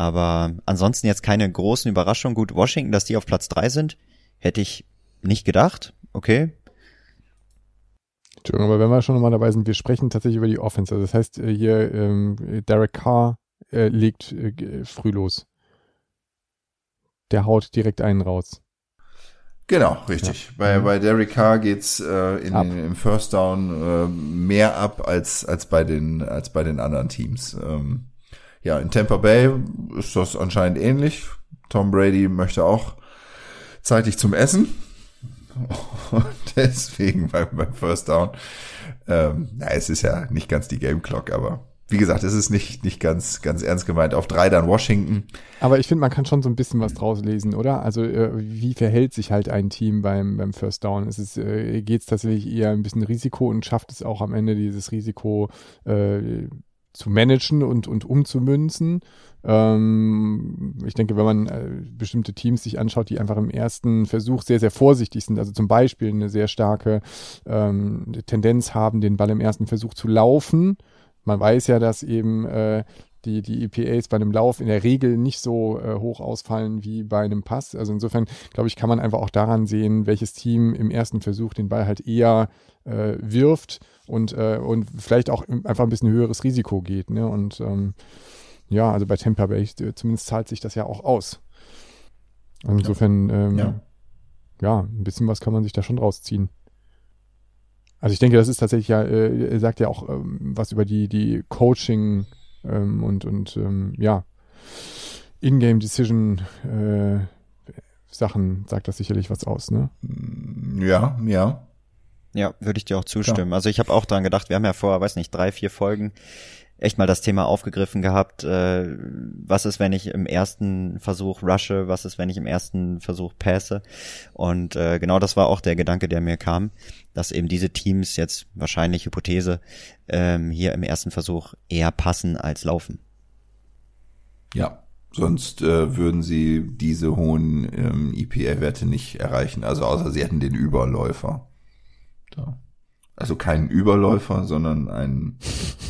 Aber ansonsten jetzt keine großen Überraschungen. Gut, Washington, dass die auf Platz drei sind, hätte ich nicht gedacht. Okay. Entschuldigung, aber wenn wir schon nochmal dabei sind, wir sprechen tatsächlich über die Offense. Also das heißt, äh, hier ähm, Derek Carr äh, legt äh, früh los. Der haut direkt einen raus. Genau, richtig. Ja. Bei, mhm. bei Derek Carr geht's äh, in, im First Down äh, mehr ab als, als, bei den, als bei den anderen Teams. Ähm, ja, in Tampa Bay ist das anscheinend ähnlich. Tom Brady möchte auch zeitig zum Essen. Und deswegen beim, beim First Down. Ähm, na, es ist ja nicht ganz die Game Clock, aber wie gesagt, es ist nicht, nicht ganz, ganz ernst gemeint. Auf drei dann Washington. Aber ich finde, man kann schon so ein bisschen was draus lesen, oder? Also, äh, wie verhält sich halt ein Team beim, beim First Down? Ist es, äh, geht tatsächlich eher ein bisschen Risiko und schafft es auch am Ende dieses Risiko äh, zu managen und, und umzumünzen? Ähm, ich denke, wenn man äh, bestimmte Teams sich anschaut, die einfach im ersten Versuch sehr, sehr vorsichtig sind, also zum Beispiel eine sehr starke ähm, Tendenz haben, den Ball im ersten Versuch zu laufen, man weiß ja, dass eben äh, die, die EPAs bei einem Lauf in der Regel nicht so äh, hoch ausfallen wie bei einem Pass. Also insofern, glaube ich, kann man einfach auch daran sehen, welches Team im ersten Versuch den Ball halt eher äh, wirft und, äh, und vielleicht auch einfach ein bisschen höheres Risiko geht. Ne? Und ähm, ja, also bei Tampa Bay zumindest zahlt sich das ja auch aus. Insofern, ähm, ja. ja, ein bisschen was kann man sich da schon rausziehen. Also ich denke, das ist tatsächlich ja, äh, er sagt ja auch ähm, was über die, die Coaching ähm, und, und ähm, ja, In-Game Decision äh, Sachen sagt das sicherlich was aus, ne? Ja, ja. Ja, würde ich dir auch zustimmen. Klar. Also ich habe auch dran gedacht, wir haben ja vor, weiß nicht, drei, vier Folgen echt mal das Thema aufgegriffen gehabt, äh, was ist, wenn ich im ersten Versuch rushe, was ist, wenn ich im ersten Versuch passe. Und äh, genau das war auch der Gedanke, der mir kam, dass eben diese Teams jetzt wahrscheinlich Hypothese ähm, hier im ersten Versuch eher passen als laufen. Ja, sonst äh, würden sie diese hohen ähm, EPA-Werte nicht erreichen. Also außer sie hätten den Überläufer. So. Also keinen Überläufer, sondern einen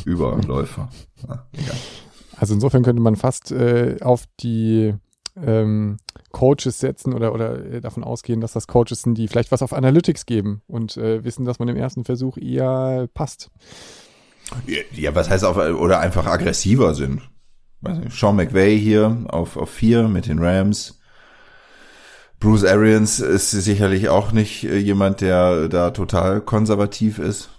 Überläufer. Ja, also insofern könnte man fast äh, auf die ähm, Coaches setzen oder, oder äh, davon ausgehen, dass das Coaches sind, die vielleicht was auf Analytics geben und äh, wissen, dass man im ersten Versuch eher passt. Ja, was heißt auf, oder einfach aggressiver sind. Sean McVay hier auf, auf vier mit den Rams. Bruce Arians ist sicherlich auch nicht äh, jemand, der da total konservativ ist.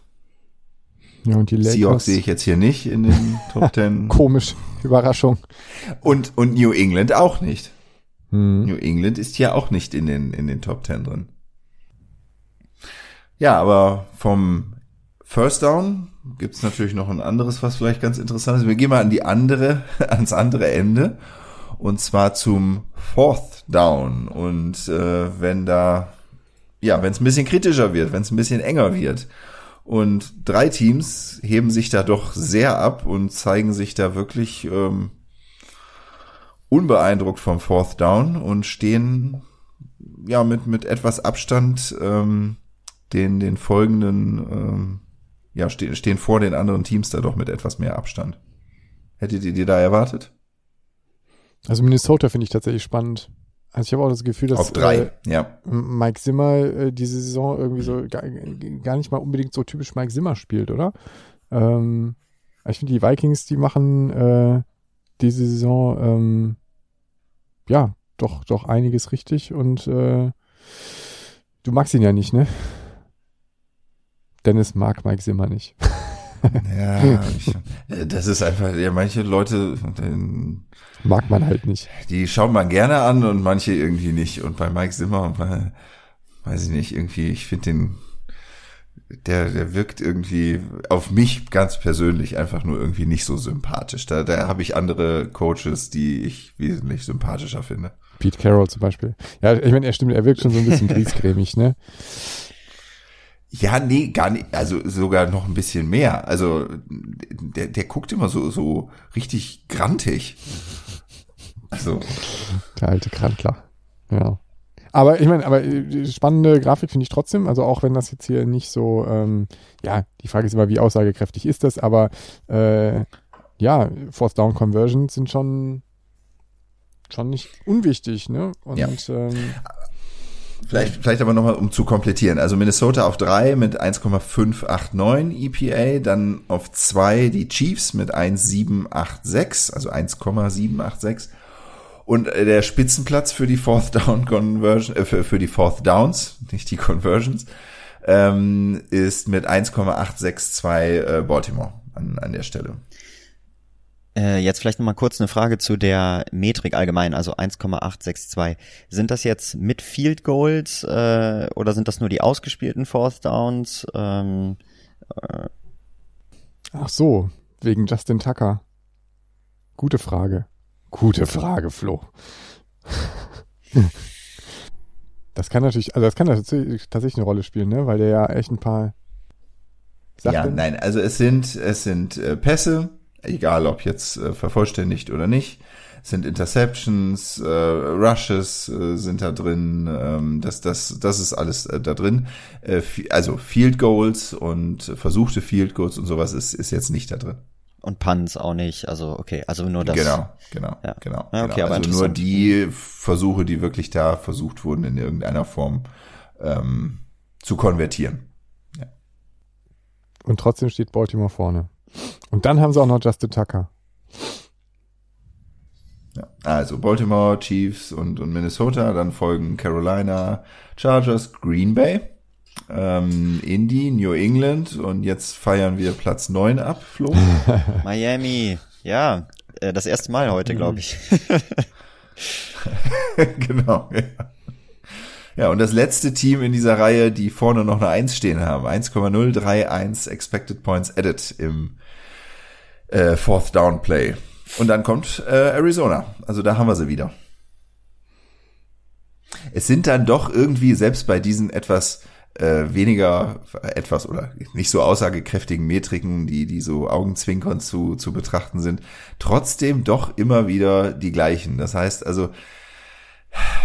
Ja, und die Lakers. Seahawks sehe ich jetzt hier nicht in den Top Ten. Komisch, Überraschung. Und, und New England auch nicht. Hm. New England ist hier auch nicht in den, in den Top Ten drin. Ja, aber vom First Down gibt's natürlich noch ein anderes, was vielleicht ganz interessant ist. Wir gehen mal an die andere, ans andere Ende und zwar zum Fourth Down. Und äh, wenn da, ja, wenn es ein bisschen kritischer wird, wenn es ein bisschen enger wird. Und drei Teams heben sich da doch sehr ab und zeigen sich da wirklich ähm, unbeeindruckt vom Fourth Down und stehen ja mit mit etwas Abstand ähm, den den folgenden ähm, ja stehen stehen vor den anderen Teams da doch mit etwas mehr Abstand. Hättet ihr die da erwartet? Also Minnesota finde ich tatsächlich spannend. Also ich habe auch das Gefühl, dass Auf drei, äh, ja. Mike Zimmer äh, diese Saison irgendwie so gar, gar, nicht mal unbedingt so typisch Mike Zimmer spielt, oder? Ähm, ich finde die Vikings, die machen äh, diese Saison ähm, ja doch doch einiges richtig und äh, du magst ihn ja nicht, ne? Dennis mag Mike Zimmer nicht. Ja, ich, das ist einfach, ja, manche Leute den, mag man halt nicht. Die schaut man gerne an und manche irgendwie nicht. Und bei Mike Zimmer, bei, weiß ich nicht, irgendwie, ich finde den, der, der wirkt irgendwie auf mich ganz persönlich einfach nur irgendwie nicht so sympathisch. Da, da habe ich andere Coaches, die ich wesentlich sympathischer finde. Pete Carroll zum Beispiel. Ja, ich meine, er stimmt, er wirkt schon so ein bisschen griesgrämig, ne? Ja, nee, gar nicht, also sogar noch ein bisschen mehr. Also der, der guckt immer so, so richtig grantig. Also. Der alte Krantler. Ja. Aber ich meine, aber äh, spannende Grafik finde ich trotzdem. Also auch wenn das jetzt hier nicht so, ähm, ja, die Frage ist immer, wie aussagekräftig ist das, aber äh, ja, Fourth Down Conversions sind schon schon nicht unwichtig, ne? Und ja. ähm, Vielleicht, vielleicht aber nochmal, um zu komplettieren. Also Minnesota auf drei mit 1,589 EPA, dann auf zwei die Chiefs mit 1,786, also 1,786. Und äh, der Spitzenplatz für die Fourth Down Conversion, äh, für, für die Fourth Downs, nicht die Conversions, ähm, ist mit 1,862 äh, Baltimore an, an der Stelle. Äh, jetzt vielleicht nochmal kurz eine Frage zu der Metrik allgemein, also 1,862. Sind das jetzt mit Field Goals äh, oder sind das nur die ausgespielten Fourth Downs? Ähm, äh. Ach so, wegen Justin Tucker? Gute Frage. Gute Frage, Flo. Das kann natürlich, also das kann tatsächlich, tatsächlich eine Rolle spielen, ne? Weil der ja echt ein paar Sachen. Ja, nein, also es sind, es sind äh, Pässe, egal ob jetzt äh, vervollständigt oder nicht. Sind Interceptions, äh, Rushes äh, sind da drin, ähm, das, das, das ist alles äh, da drin. Äh, also Field Goals und versuchte Field Goals und sowas ist, ist jetzt nicht da drin und Punts auch nicht. Also okay, also nur das. Genau, genau, ja. genau. Ja, okay, genau. Also nur die Versuche, die wirklich da versucht wurden, in irgendeiner Form ähm, zu konvertieren. Ja. Und trotzdem steht Baltimore vorne. Und dann haben sie auch noch Justin Tucker. Ja, also Baltimore, Chiefs und, und Minnesota, dann folgen Carolina, Chargers, Green Bay ähm, Indy, New England und jetzt feiern wir Platz 9 ab, Flo. Miami, ja, äh, das erste Mal heute, glaube ich. genau, ja. Ja, und das letzte Team in dieser Reihe, die vorne noch eine 1 stehen haben. 1,031 Expected Points Added im äh, Fourth Down Play. Und dann kommt äh, Arizona. Also da haben wir sie wieder. Es sind dann doch irgendwie, selbst bei diesen etwas äh, weniger etwas oder nicht so aussagekräftigen Metriken, die, die so Augenzwinkern zu, zu betrachten sind, trotzdem doch immer wieder die gleichen. Das heißt also,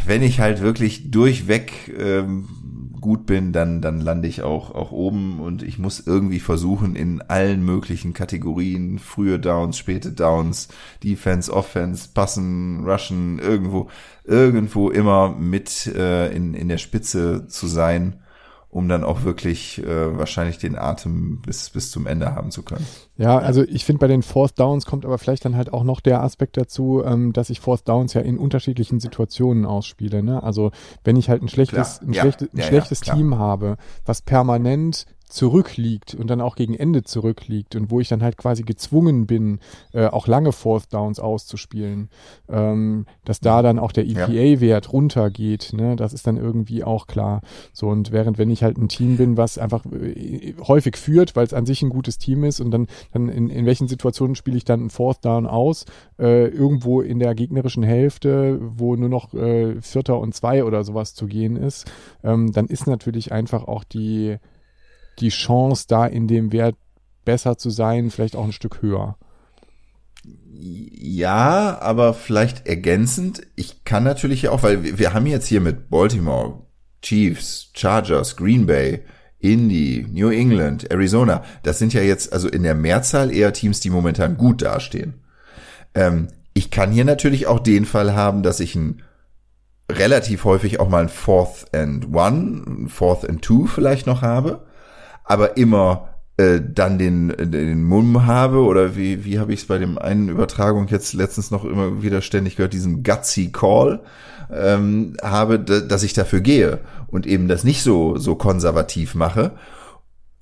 wenn ich halt wirklich durchweg ähm, gut bin, dann, dann lande ich auch, auch oben und ich muss irgendwie versuchen, in allen möglichen Kategorien, frühe Downs, späte Downs, Defense, Offense, Passen, Rushen, irgendwo, irgendwo immer mit äh, in, in der Spitze zu sein um dann auch wirklich äh, wahrscheinlich den Atem bis, bis zum Ende haben zu können. Ja, also ich finde bei den Fourth Downs kommt aber vielleicht dann halt auch noch der Aspekt dazu, ähm, dass ich Fourth Downs ja in unterschiedlichen Situationen ausspiele. Ne? Also wenn ich halt ein schlechtes, ein, ja. schlechte, ein ja, schlechtes ja, Team habe, was permanent zurückliegt und dann auch gegen Ende zurückliegt und wo ich dann halt quasi gezwungen bin, äh, auch lange Fourth Downs auszuspielen, ähm, dass da dann auch der EPA-Wert ja. runtergeht, ne, das ist dann irgendwie auch klar. So und während wenn ich halt ein Team bin, was einfach äh, häufig führt, weil es an sich ein gutes Team ist und dann dann in, in welchen Situationen spiele ich dann ein Fourth Down aus, äh, irgendwo in der gegnerischen Hälfte, wo nur noch äh, Vierter und zwei oder sowas zu gehen ist, ähm, dann ist natürlich einfach auch die die Chance, da in dem Wert besser zu sein, vielleicht auch ein Stück höher. Ja, aber vielleicht ergänzend. Ich kann natürlich auch, weil wir, wir haben jetzt hier mit Baltimore, Chiefs, Chargers, Green Bay, Indy, New England, Arizona. Das sind ja jetzt also in der Mehrzahl eher Teams, die momentan gut dastehen. Ähm, ich kann hier natürlich auch den Fall haben, dass ich ein relativ häufig auch mal ein Fourth and One, Fourth and Two vielleicht noch habe aber immer äh, dann den, den Mumm habe oder wie, wie habe ich es bei dem einen Übertragung jetzt letztens noch immer wieder ständig gehört, diesen gutsy Call ähm, habe, dass ich dafür gehe und eben das nicht so, so konservativ mache.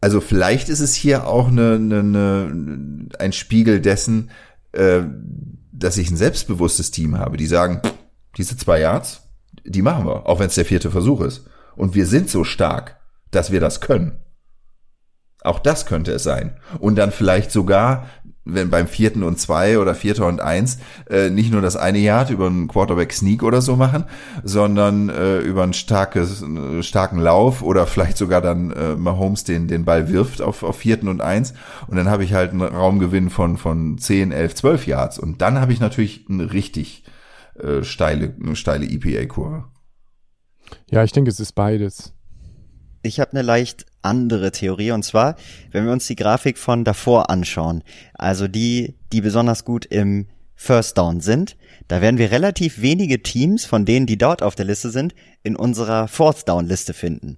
Also vielleicht ist es hier auch eine, eine, eine, ein Spiegel dessen, äh, dass ich ein selbstbewusstes Team habe, die sagen, diese zwei Yards, die machen wir, auch wenn es der vierte Versuch ist. Und wir sind so stark, dass wir das können. Auch das könnte es sein. Und dann vielleicht sogar, wenn beim vierten und zwei oder vierter und eins äh, nicht nur das eine Yard über einen Quarterback Sneak oder so machen, sondern äh, über einen starkes, äh, starken Lauf oder vielleicht sogar dann äh, Mahomes den, den Ball wirft auf, auf vierten und eins und dann habe ich halt einen Raumgewinn von, von zehn, elf, zwölf Yards und dann habe ich natürlich eine richtig äh, steile, eine steile EPA-Kurve. Ja, ich denke, es ist beides. Ich habe eine leicht andere Theorie und zwar, wenn wir uns die Grafik von davor anschauen, also die, die besonders gut im First Down sind, da werden wir relativ wenige Teams von denen, die dort auf der Liste sind, in unserer Fourth Down Liste finden.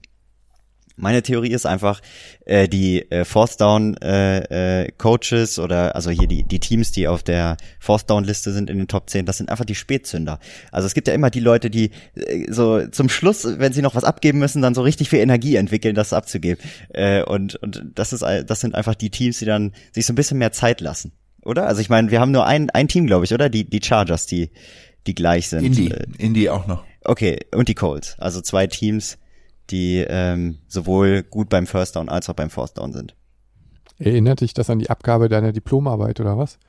Meine Theorie ist einfach, äh, die äh, Fourth Down äh, äh, Coaches oder also hier die, die Teams, die auf der Fourth Down Liste sind in den Top 10, das sind einfach die Spätzünder. Also es gibt ja immer die Leute, die äh, so zum Schluss, wenn sie noch was abgeben müssen, dann so richtig viel Energie entwickeln, das abzugeben. Äh, und, und das ist das sind einfach die Teams, die dann sich so ein bisschen mehr Zeit lassen. Oder? Also ich meine, wir haben nur ein, ein Team, glaube ich, oder? Die, die Chargers, die, die gleich sind. Indie, äh, Indie auch noch. Okay, und die Colts. Also zwei Teams, die ähm, sowohl gut beim First Down als auch beim Fourth Down sind. Erinnert dich das an die Abgabe deiner Diplomarbeit oder was?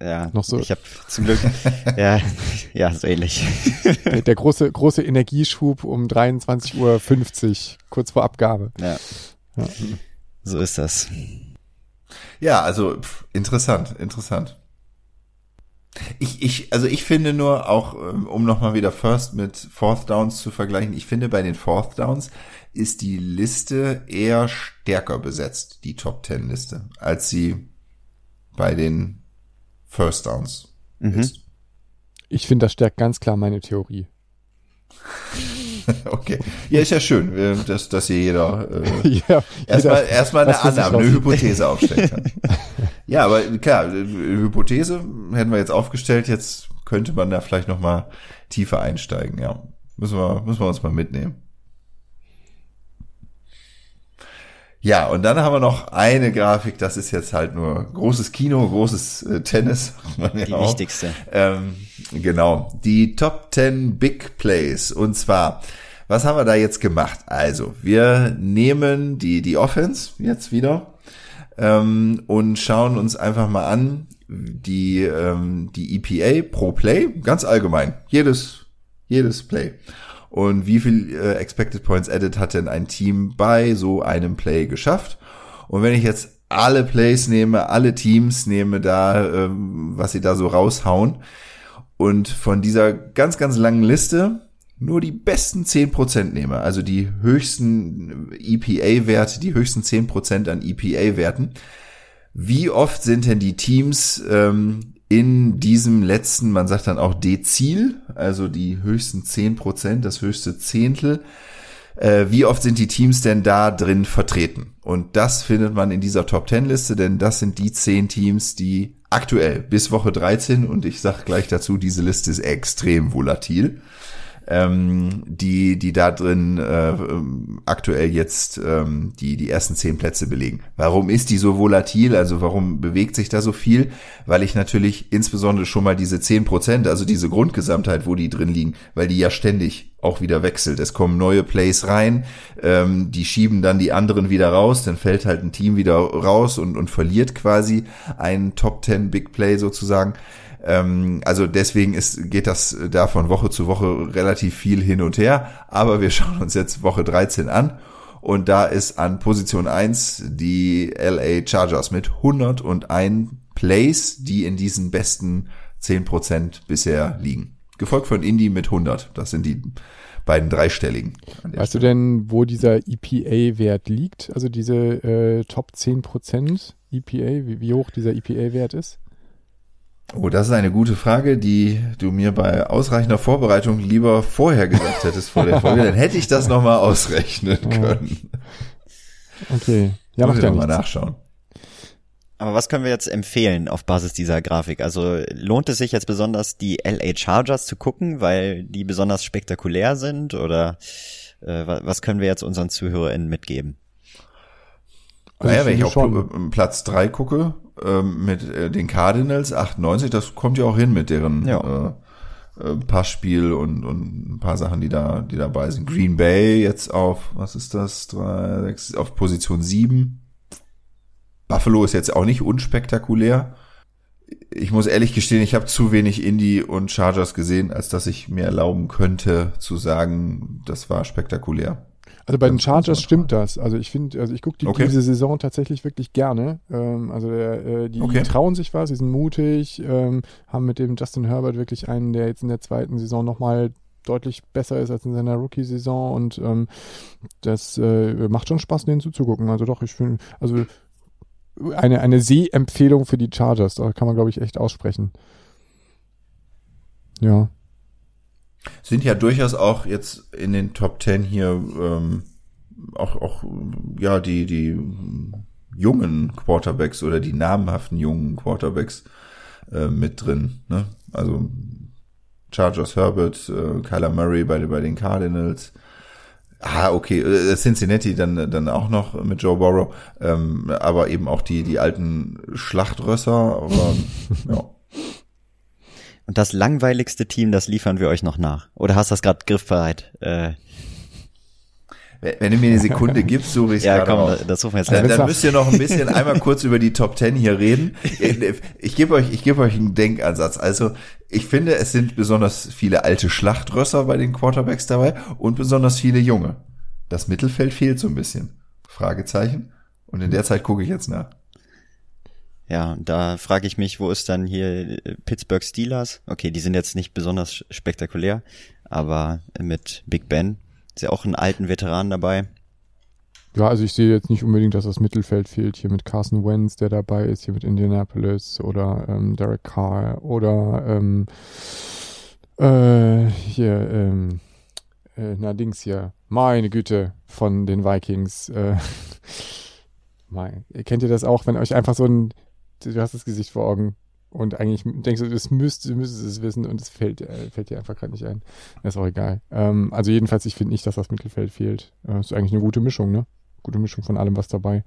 Ja, noch so. Ich habe zum Glück, ja, ja, so ähnlich. Der, der, große, große Energieschub um 23.50 Uhr, kurz vor Abgabe. Ja. ja. So ist das. Ja, also pff, interessant, interessant. Ich, ich, also ich finde nur auch, ähm, um nochmal wieder First mit Fourth Downs zu vergleichen, ich finde bei den Fourth Downs ist die Liste eher stärker besetzt, die Top Ten Liste, als sie bei den First Downs mhm. ist. Ich finde, das stärkt ganz klar meine Theorie. okay. Ja, ist ja schön, äh, dass, dass hier jeder äh, ja, erstmal erstmal eine Annahme, eine Hypothese aufstellen kann. ja, aber klar, Hypothese hätten wir jetzt aufgestellt, jetzt könnte man da vielleicht noch mal tiefer einsteigen, ja. Müssen wir, müssen wir uns mal mitnehmen. Ja, und dann haben wir noch eine Grafik, das ist jetzt halt nur großes Kino, großes äh, Tennis. Die auch. wichtigste. Ähm, genau, die Top 10 Big Plays. Und zwar, was haben wir da jetzt gemacht? Also, wir nehmen die, die Offense jetzt wieder ähm, und schauen uns einfach mal an, die, ähm, die EPA pro Play, ganz allgemein, jedes, jedes Play und wie viel äh, Expected Points Added hat denn ein Team bei so einem Play geschafft. Und wenn ich jetzt alle Plays nehme, alle Teams nehme da, ähm, was sie da so raushauen und von dieser ganz, ganz langen Liste nur die besten 10% nehme, also die höchsten EPA-Werte, die höchsten 10% an EPA-Werten, wie oft sind denn die Teams ähm, in diesem letzten, man sagt dann auch Dezil, also die höchsten zehn Prozent, das höchste Zehntel, äh, wie oft sind die Teams denn da drin vertreten? Und das findet man in dieser Top Ten Liste, denn das sind die zehn Teams, die aktuell bis Woche 13, und ich sage gleich dazu, diese Liste ist extrem volatil, ähm, die, die da drin äh, aktuell jetzt ähm, die, die ersten zehn Plätze belegen. Warum ist die so volatil? Also warum bewegt sich da so viel? Weil ich natürlich insbesondere schon mal diese zehn Prozent, also diese Grundgesamtheit, wo die drin liegen, weil die ja ständig auch wieder wechselt. Es kommen neue Plays rein, ähm, die schieben dann die anderen wieder raus, dann fällt halt ein Team wieder raus und, und verliert quasi einen Top 10 Big Play sozusagen. Ähm, also deswegen ist, geht das da von Woche zu Woche relativ viel hin und her. Aber wir schauen uns jetzt Woche 13 an. Und da ist an Position 1 die LA Chargers mit 101 Plays, die in diesen besten 10% bisher liegen. Gefolgt von Indy mit 100. Das sind die beiden dreistelligen. Weißt Stelle. du denn, wo dieser EPA-Wert liegt? Also diese äh, Top 10% EPA, wie, wie hoch dieser EPA-Wert ist? Oh, das ist eine gute Frage, die du mir bei ausreichender Vorbereitung lieber vorher gesagt hättest vor der Folge. Dann hätte ich das nochmal ausrechnen können. Okay. Ja, mach ja mal nachschauen. Aber was können wir jetzt empfehlen auf Basis dieser Grafik? Also lohnt es sich jetzt besonders, die LA Chargers zu gucken, weil die besonders spektakulär sind? Oder äh, was können wir jetzt unseren ZuhörerInnen mitgeben? Also naja, wenn ich auf schon. Platz drei gucke, ähm, mit äh, den Cardinals 98, das kommt ja auch hin mit deren ja. äh, äh, Passspiel und, und ein paar Sachen, die da, die dabei sind. Green Bay jetzt auf, was ist das? Drei, sechs, auf Position 7. Buffalo ist jetzt auch nicht unspektakulär. Ich muss ehrlich gestehen, ich habe zu wenig Indie und Chargers gesehen, als dass ich mir erlauben könnte zu sagen, das war spektakulär. Also bei den Chargers stimmt das. Also ich finde, also ich gucke die, okay. diese Saison tatsächlich wirklich gerne. Ähm, also der, äh, die, okay. trauen sich was, sie sind mutig, ähm, haben mit dem Justin Herbert wirklich einen, der jetzt in der zweiten Saison nochmal deutlich besser ist als in seiner Rookie-Saison und ähm, das äh, macht schon Spaß, denen zuzugucken. Also doch, ich finde, also eine, eine Sehempfehlung für die Chargers, da kann man, glaube ich, echt aussprechen. Ja sind ja durchaus auch jetzt in den Top Ten hier ähm, auch, auch ja die, die jungen Quarterbacks oder die namhaften jungen Quarterbacks äh, mit drin. Ne? Also Chargers Herbert, äh, Kyler Murray bei, bei den Cardinals. Ah, okay, äh, Cincinnati dann, dann auch noch mit Joe Burrow, ähm, aber eben auch die, die alten Schlachtrösser, aber ja. Und das langweiligste Team, das liefern wir euch noch nach. Oder hast du das gerade griffbereit? Äh. Wenn du mir eine Sekunde gibst, suche ich es Ja, komm, raus. das suchen wir jetzt Dann, gleich. dann müsst ihr noch ein bisschen einmal kurz über die Top 10 hier reden. Ich gebe euch, ich gebe euch einen Denkansatz. Also, ich finde, es sind besonders viele alte Schlachtrösser bei den Quarterbacks dabei und besonders viele junge. Das Mittelfeld fehlt so ein bisschen. Fragezeichen. Und in der Zeit gucke ich jetzt nach. Ja, da frage ich mich, wo ist dann hier äh, Pittsburgh Steelers? Okay, die sind jetzt nicht besonders spektakulär, aber mit Big Ben ist ja auch ein alten Veteran dabei. Ja, also ich sehe jetzt nicht unbedingt, dass das Mittelfeld fehlt. Hier mit Carson Wentz, der dabei ist, hier mit Indianapolis oder ähm, Derek Carr oder ähm, äh, hier, ähm, äh, na Dings hier, meine Güte, von den Vikings. Äh, mein, kennt ihr das auch, wenn euch einfach so ein, du hast das Gesicht vor Augen und eigentlich denkst du, das müsst, du müsstest es wissen und es fällt, äh, fällt dir einfach gerade nicht ein. ist auch egal. Ähm, also jedenfalls, ich finde nicht, dass das Mittelfeld fehlt. Äh, ist eigentlich eine gute Mischung, ne? Gute Mischung von allem, was dabei.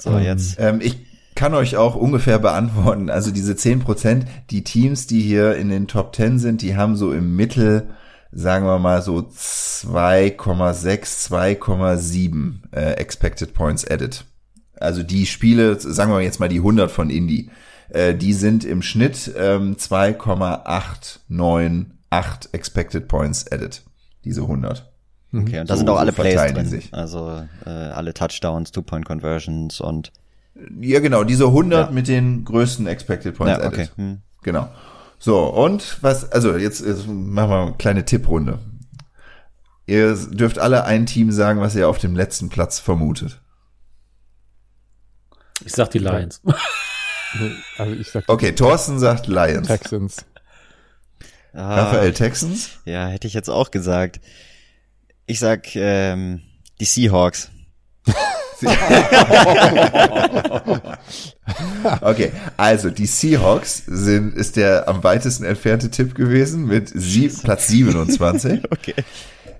So, Ähm, jetzt. Ähm, ich kann euch auch ungefähr beantworten. Also diese 10 Prozent, die Teams, die hier in den Top 10 sind, die haben so im Mittel, sagen wir mal so 2,6, 2,7 äh, Expected Points Added. Also die Spiele, sagen wir jetzt mal die 100 von Indy, äh, die sind im Schnitt ähm, 2,898 Expected Points Added. Diese 100. Okay, und da so- sind auch alle so Plays drin. sich. Also äh, alle Touchdowns, Two-Point-Conversions und Ja, genau, diese 100 Ja. mit den größten Expected Points ja, okay. Added. Hm. Genau. So, und was, also jetzt, jetzt machen wir eine kleine Tipprunde. Ihr dürft alle ein Team sagen, was ihr auf dem letzten Platz vermutet. Ich sag die Lions. Also ich sag Okay, Thorsten sagt Lions. Texans. Ah, Raphael Texans. Ja, hätte ich jetzt auch gesagt. Ich sag ähm, die Seahawks. Okay, also die Seahawks sind, ist der am weitesten entfernte Tipp gewesen mit sie, Platz 27. Okay.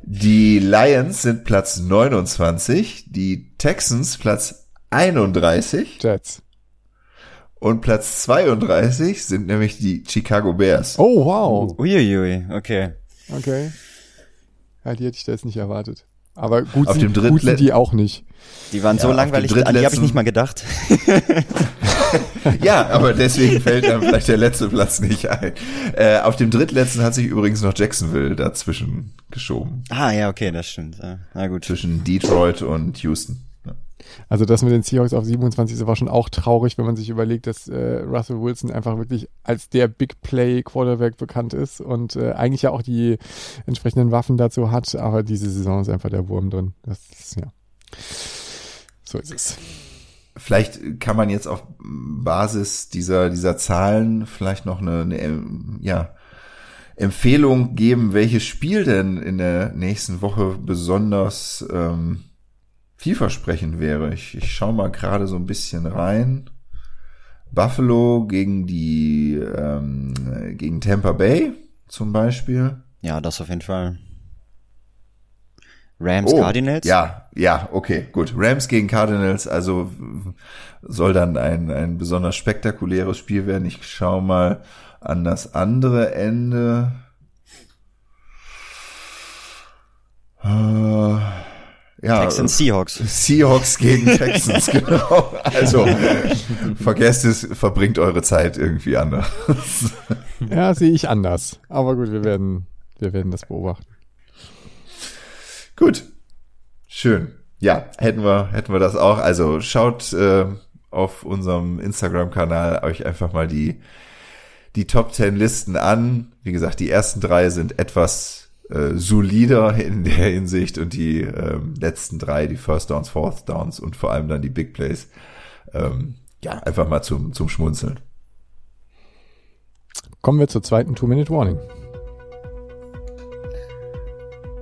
Die Lions sind Platz 29, die Texans Platz 31 Jets. und Platz 32 sind nämlich die Chicago Bears. Oh, wow. Uiuiui, okay. Okay. Ja, die hätte ich da jetzt nicht erwartet. Aber gut, Auf sind, dem gut sind die auch nicht. Die waren Ja, so langweilig, an die habe ich nicht mal gedacht. Ja, aber deswegen fällt dann vielleicht der letzte Platz nicht ein. Äh, auf dem drittletzten hat sich übrigens noch Jacksonville dazwischen geschoben. ah, ja, okay, das stimmt. Ja, Na gut. Zwischen Detroit und Houston. Also das mit den Seahawks auf 27 ist war schon auch traurig, wenn man sich überlegt, dass äh, Russell Wilson einfach wirklich als der Big Play Quarterback bekannt ist und äh, eigentlich ja auch die entsprechenden Waffen dazu hat, aber diese Saison ist einfach der Wurm drin. Das ist, ja. So ist es. Vielleicht kann man jetzt auf Basis dieser, dieser Zahlen vielleicht noch eine, eine ähm, ja, Empfehlung geben, welches Spiel denn in der nächsten Woche besonders ähm, vielversprechend wäre. Ich, ich schaue mal gerade so ein bisschen rein. Buffalo gegen die ähm, gegen Tampa Bay zum Beispiel. Ja, das auf jeden Fall. Rams, Oh, Cardinals? Ja, ja, okay, gut. Rams gegen Cardinals, also soll dann ein, ein besonders spektakuläres Spiel werden. Ich schaue mal an das andere Ende. Äh, ja, Texans, Seahawks. Seahawks gegen Texans, genau. Also, vergesst es, verbringt eure Zeit irgendwie anders. Ja, sehe ich anders. Aber gut, wir werden, wir werden das beobachten. Gut. Schön. Ja, hätten wir, hätten wir das auch. Also schaut äh, auf unserem Instagram-Kanal euch einfach mal die, die Top 10 Listen an. Wie gesagt, die ersten drei sind etwas äh, solider in der Hinsicht und die ähm, letzten drei, die First Downs, Fourth Downs und vor allem dann die Big Plays, ähm, ja, einfach mal zum, zum Schmunzeln. Kommen wir zur zweiten Two-Minute-Warning.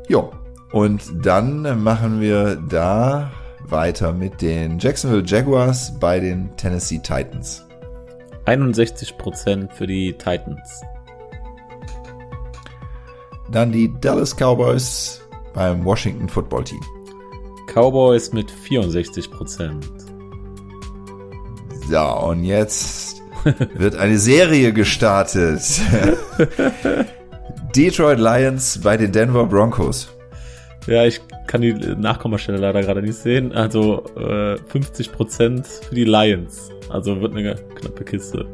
Jo. Und dann machen wir da weiter mit den Jacksonville Jaguars bei den Tennessee Titans. 61% für die Titans. Dann die Dallas Cowboys beim Washington Football Team. Cowboys mit 64%. So, und jetzt wird eine Serie gestartet. Detroit Lions bei den Denver Broncos. Ja, ich kann die Nachkommastelle leider gerade nicht sehen. Also äh, 50% für die Lions. Also wird eine knappe Kiste.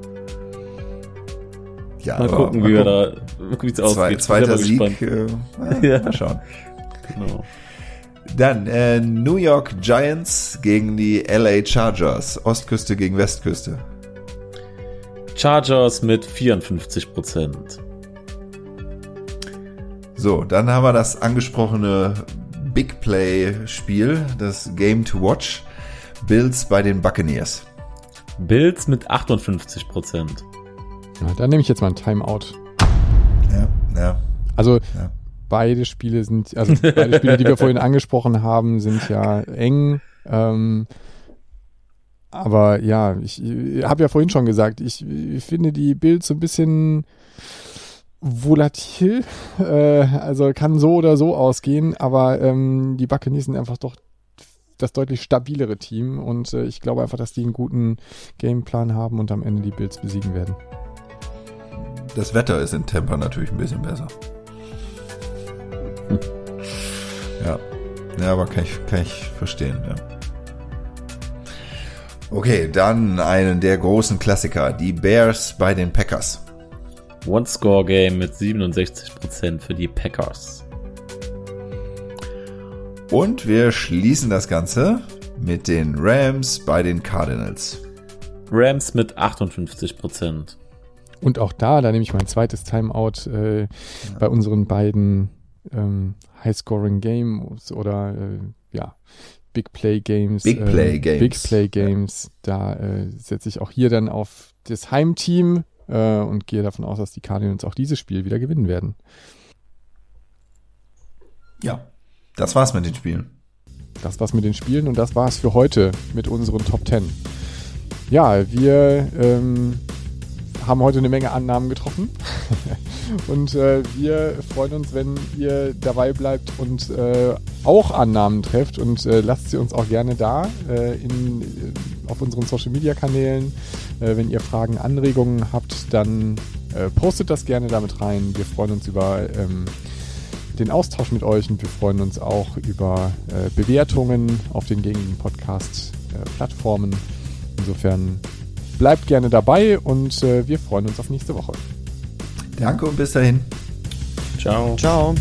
Ja, mal gucken, mal wie wir da wie es aussieht. Zweiter Sieg. Äh, ja. Mal schauen. Genau. Dann äh, New York Giants gegen die LA Chargers. Ostküste gegen Westküste. Chargers mit 54 Prozent. So, dann haben wir das angesprochene Big Play Spiel, das Game to Watch. Bills bei den Buccaneers. Bills mit 58 Prozent. Ja, dann nehme ich jetzt mal ein Timeout. Ja, ja. Also ja. beide Spiele sind, also beide Spiele, die wir vorhin angesprochen haben, sind ja eng. Ähm, aber ja, ich, ich habe ja vorhin schon gesagt, ich, ich finde die Bills so ein bisschen volatil. Äh, also kann so oder so ausgehen, aber ähm, die Buccaneers sind einfach doch das deutlich stabilere Team und äh, ich glaube einfach, dass die einen guten Gameplan haben und am Ende die Bills besiegen werden. Das Wetter ist in Tampa natürlich ein bisschen besser. Hm. Ja. Ja, aber kann ich, kann ich verstehen, ja. Okay, dann einen der großen Klassiker, die Bears bei den Packers. One-Score-Game mit 67% für die Packers. Und wir schließen das Ganze mit den Rams bei den Cardinals. Rams mit 58%. Und auch da, da nehme ich mein zweites Timeout äh, ja. bei unseren beiden ähm, High-Scoring-Games oder äh, ja, Big Play Games. Big Play Games. Big Play Games. Ja. Da äh, setze ich auch hier dann auf das Heimteam äh, und gehe davon aus, dass die Cardinals auch dieses Spiel wieder gewinnen werden. Ja, das war's mit den Spielen. Das war's mit den Spielen und das war's für heute mit unseren Top 10. Ja, wir ähm, haben heute eine Menge Annahmen getroffen. und äh, wir freuen uns, wenn ihr dabei bleibt und äh, auch Annahmen trefft und äh, lasst sie uns auch gerne da äh, in, äh, auf unseren Social Media Kanälen. Äh, wenn ihr Fragen, Anregungen habt, dann postet das gerne damit rein. Wir freuen uns über ähm, den Austausch mit euch und wir freuen uns auch über Bewertungen auf den gängigen Podcast-Plattformen. Insofern bleibt gerne dabei und äh, wir freuen uns auf nächste Woche. Danke und bis dahin. Ciao. Ciao.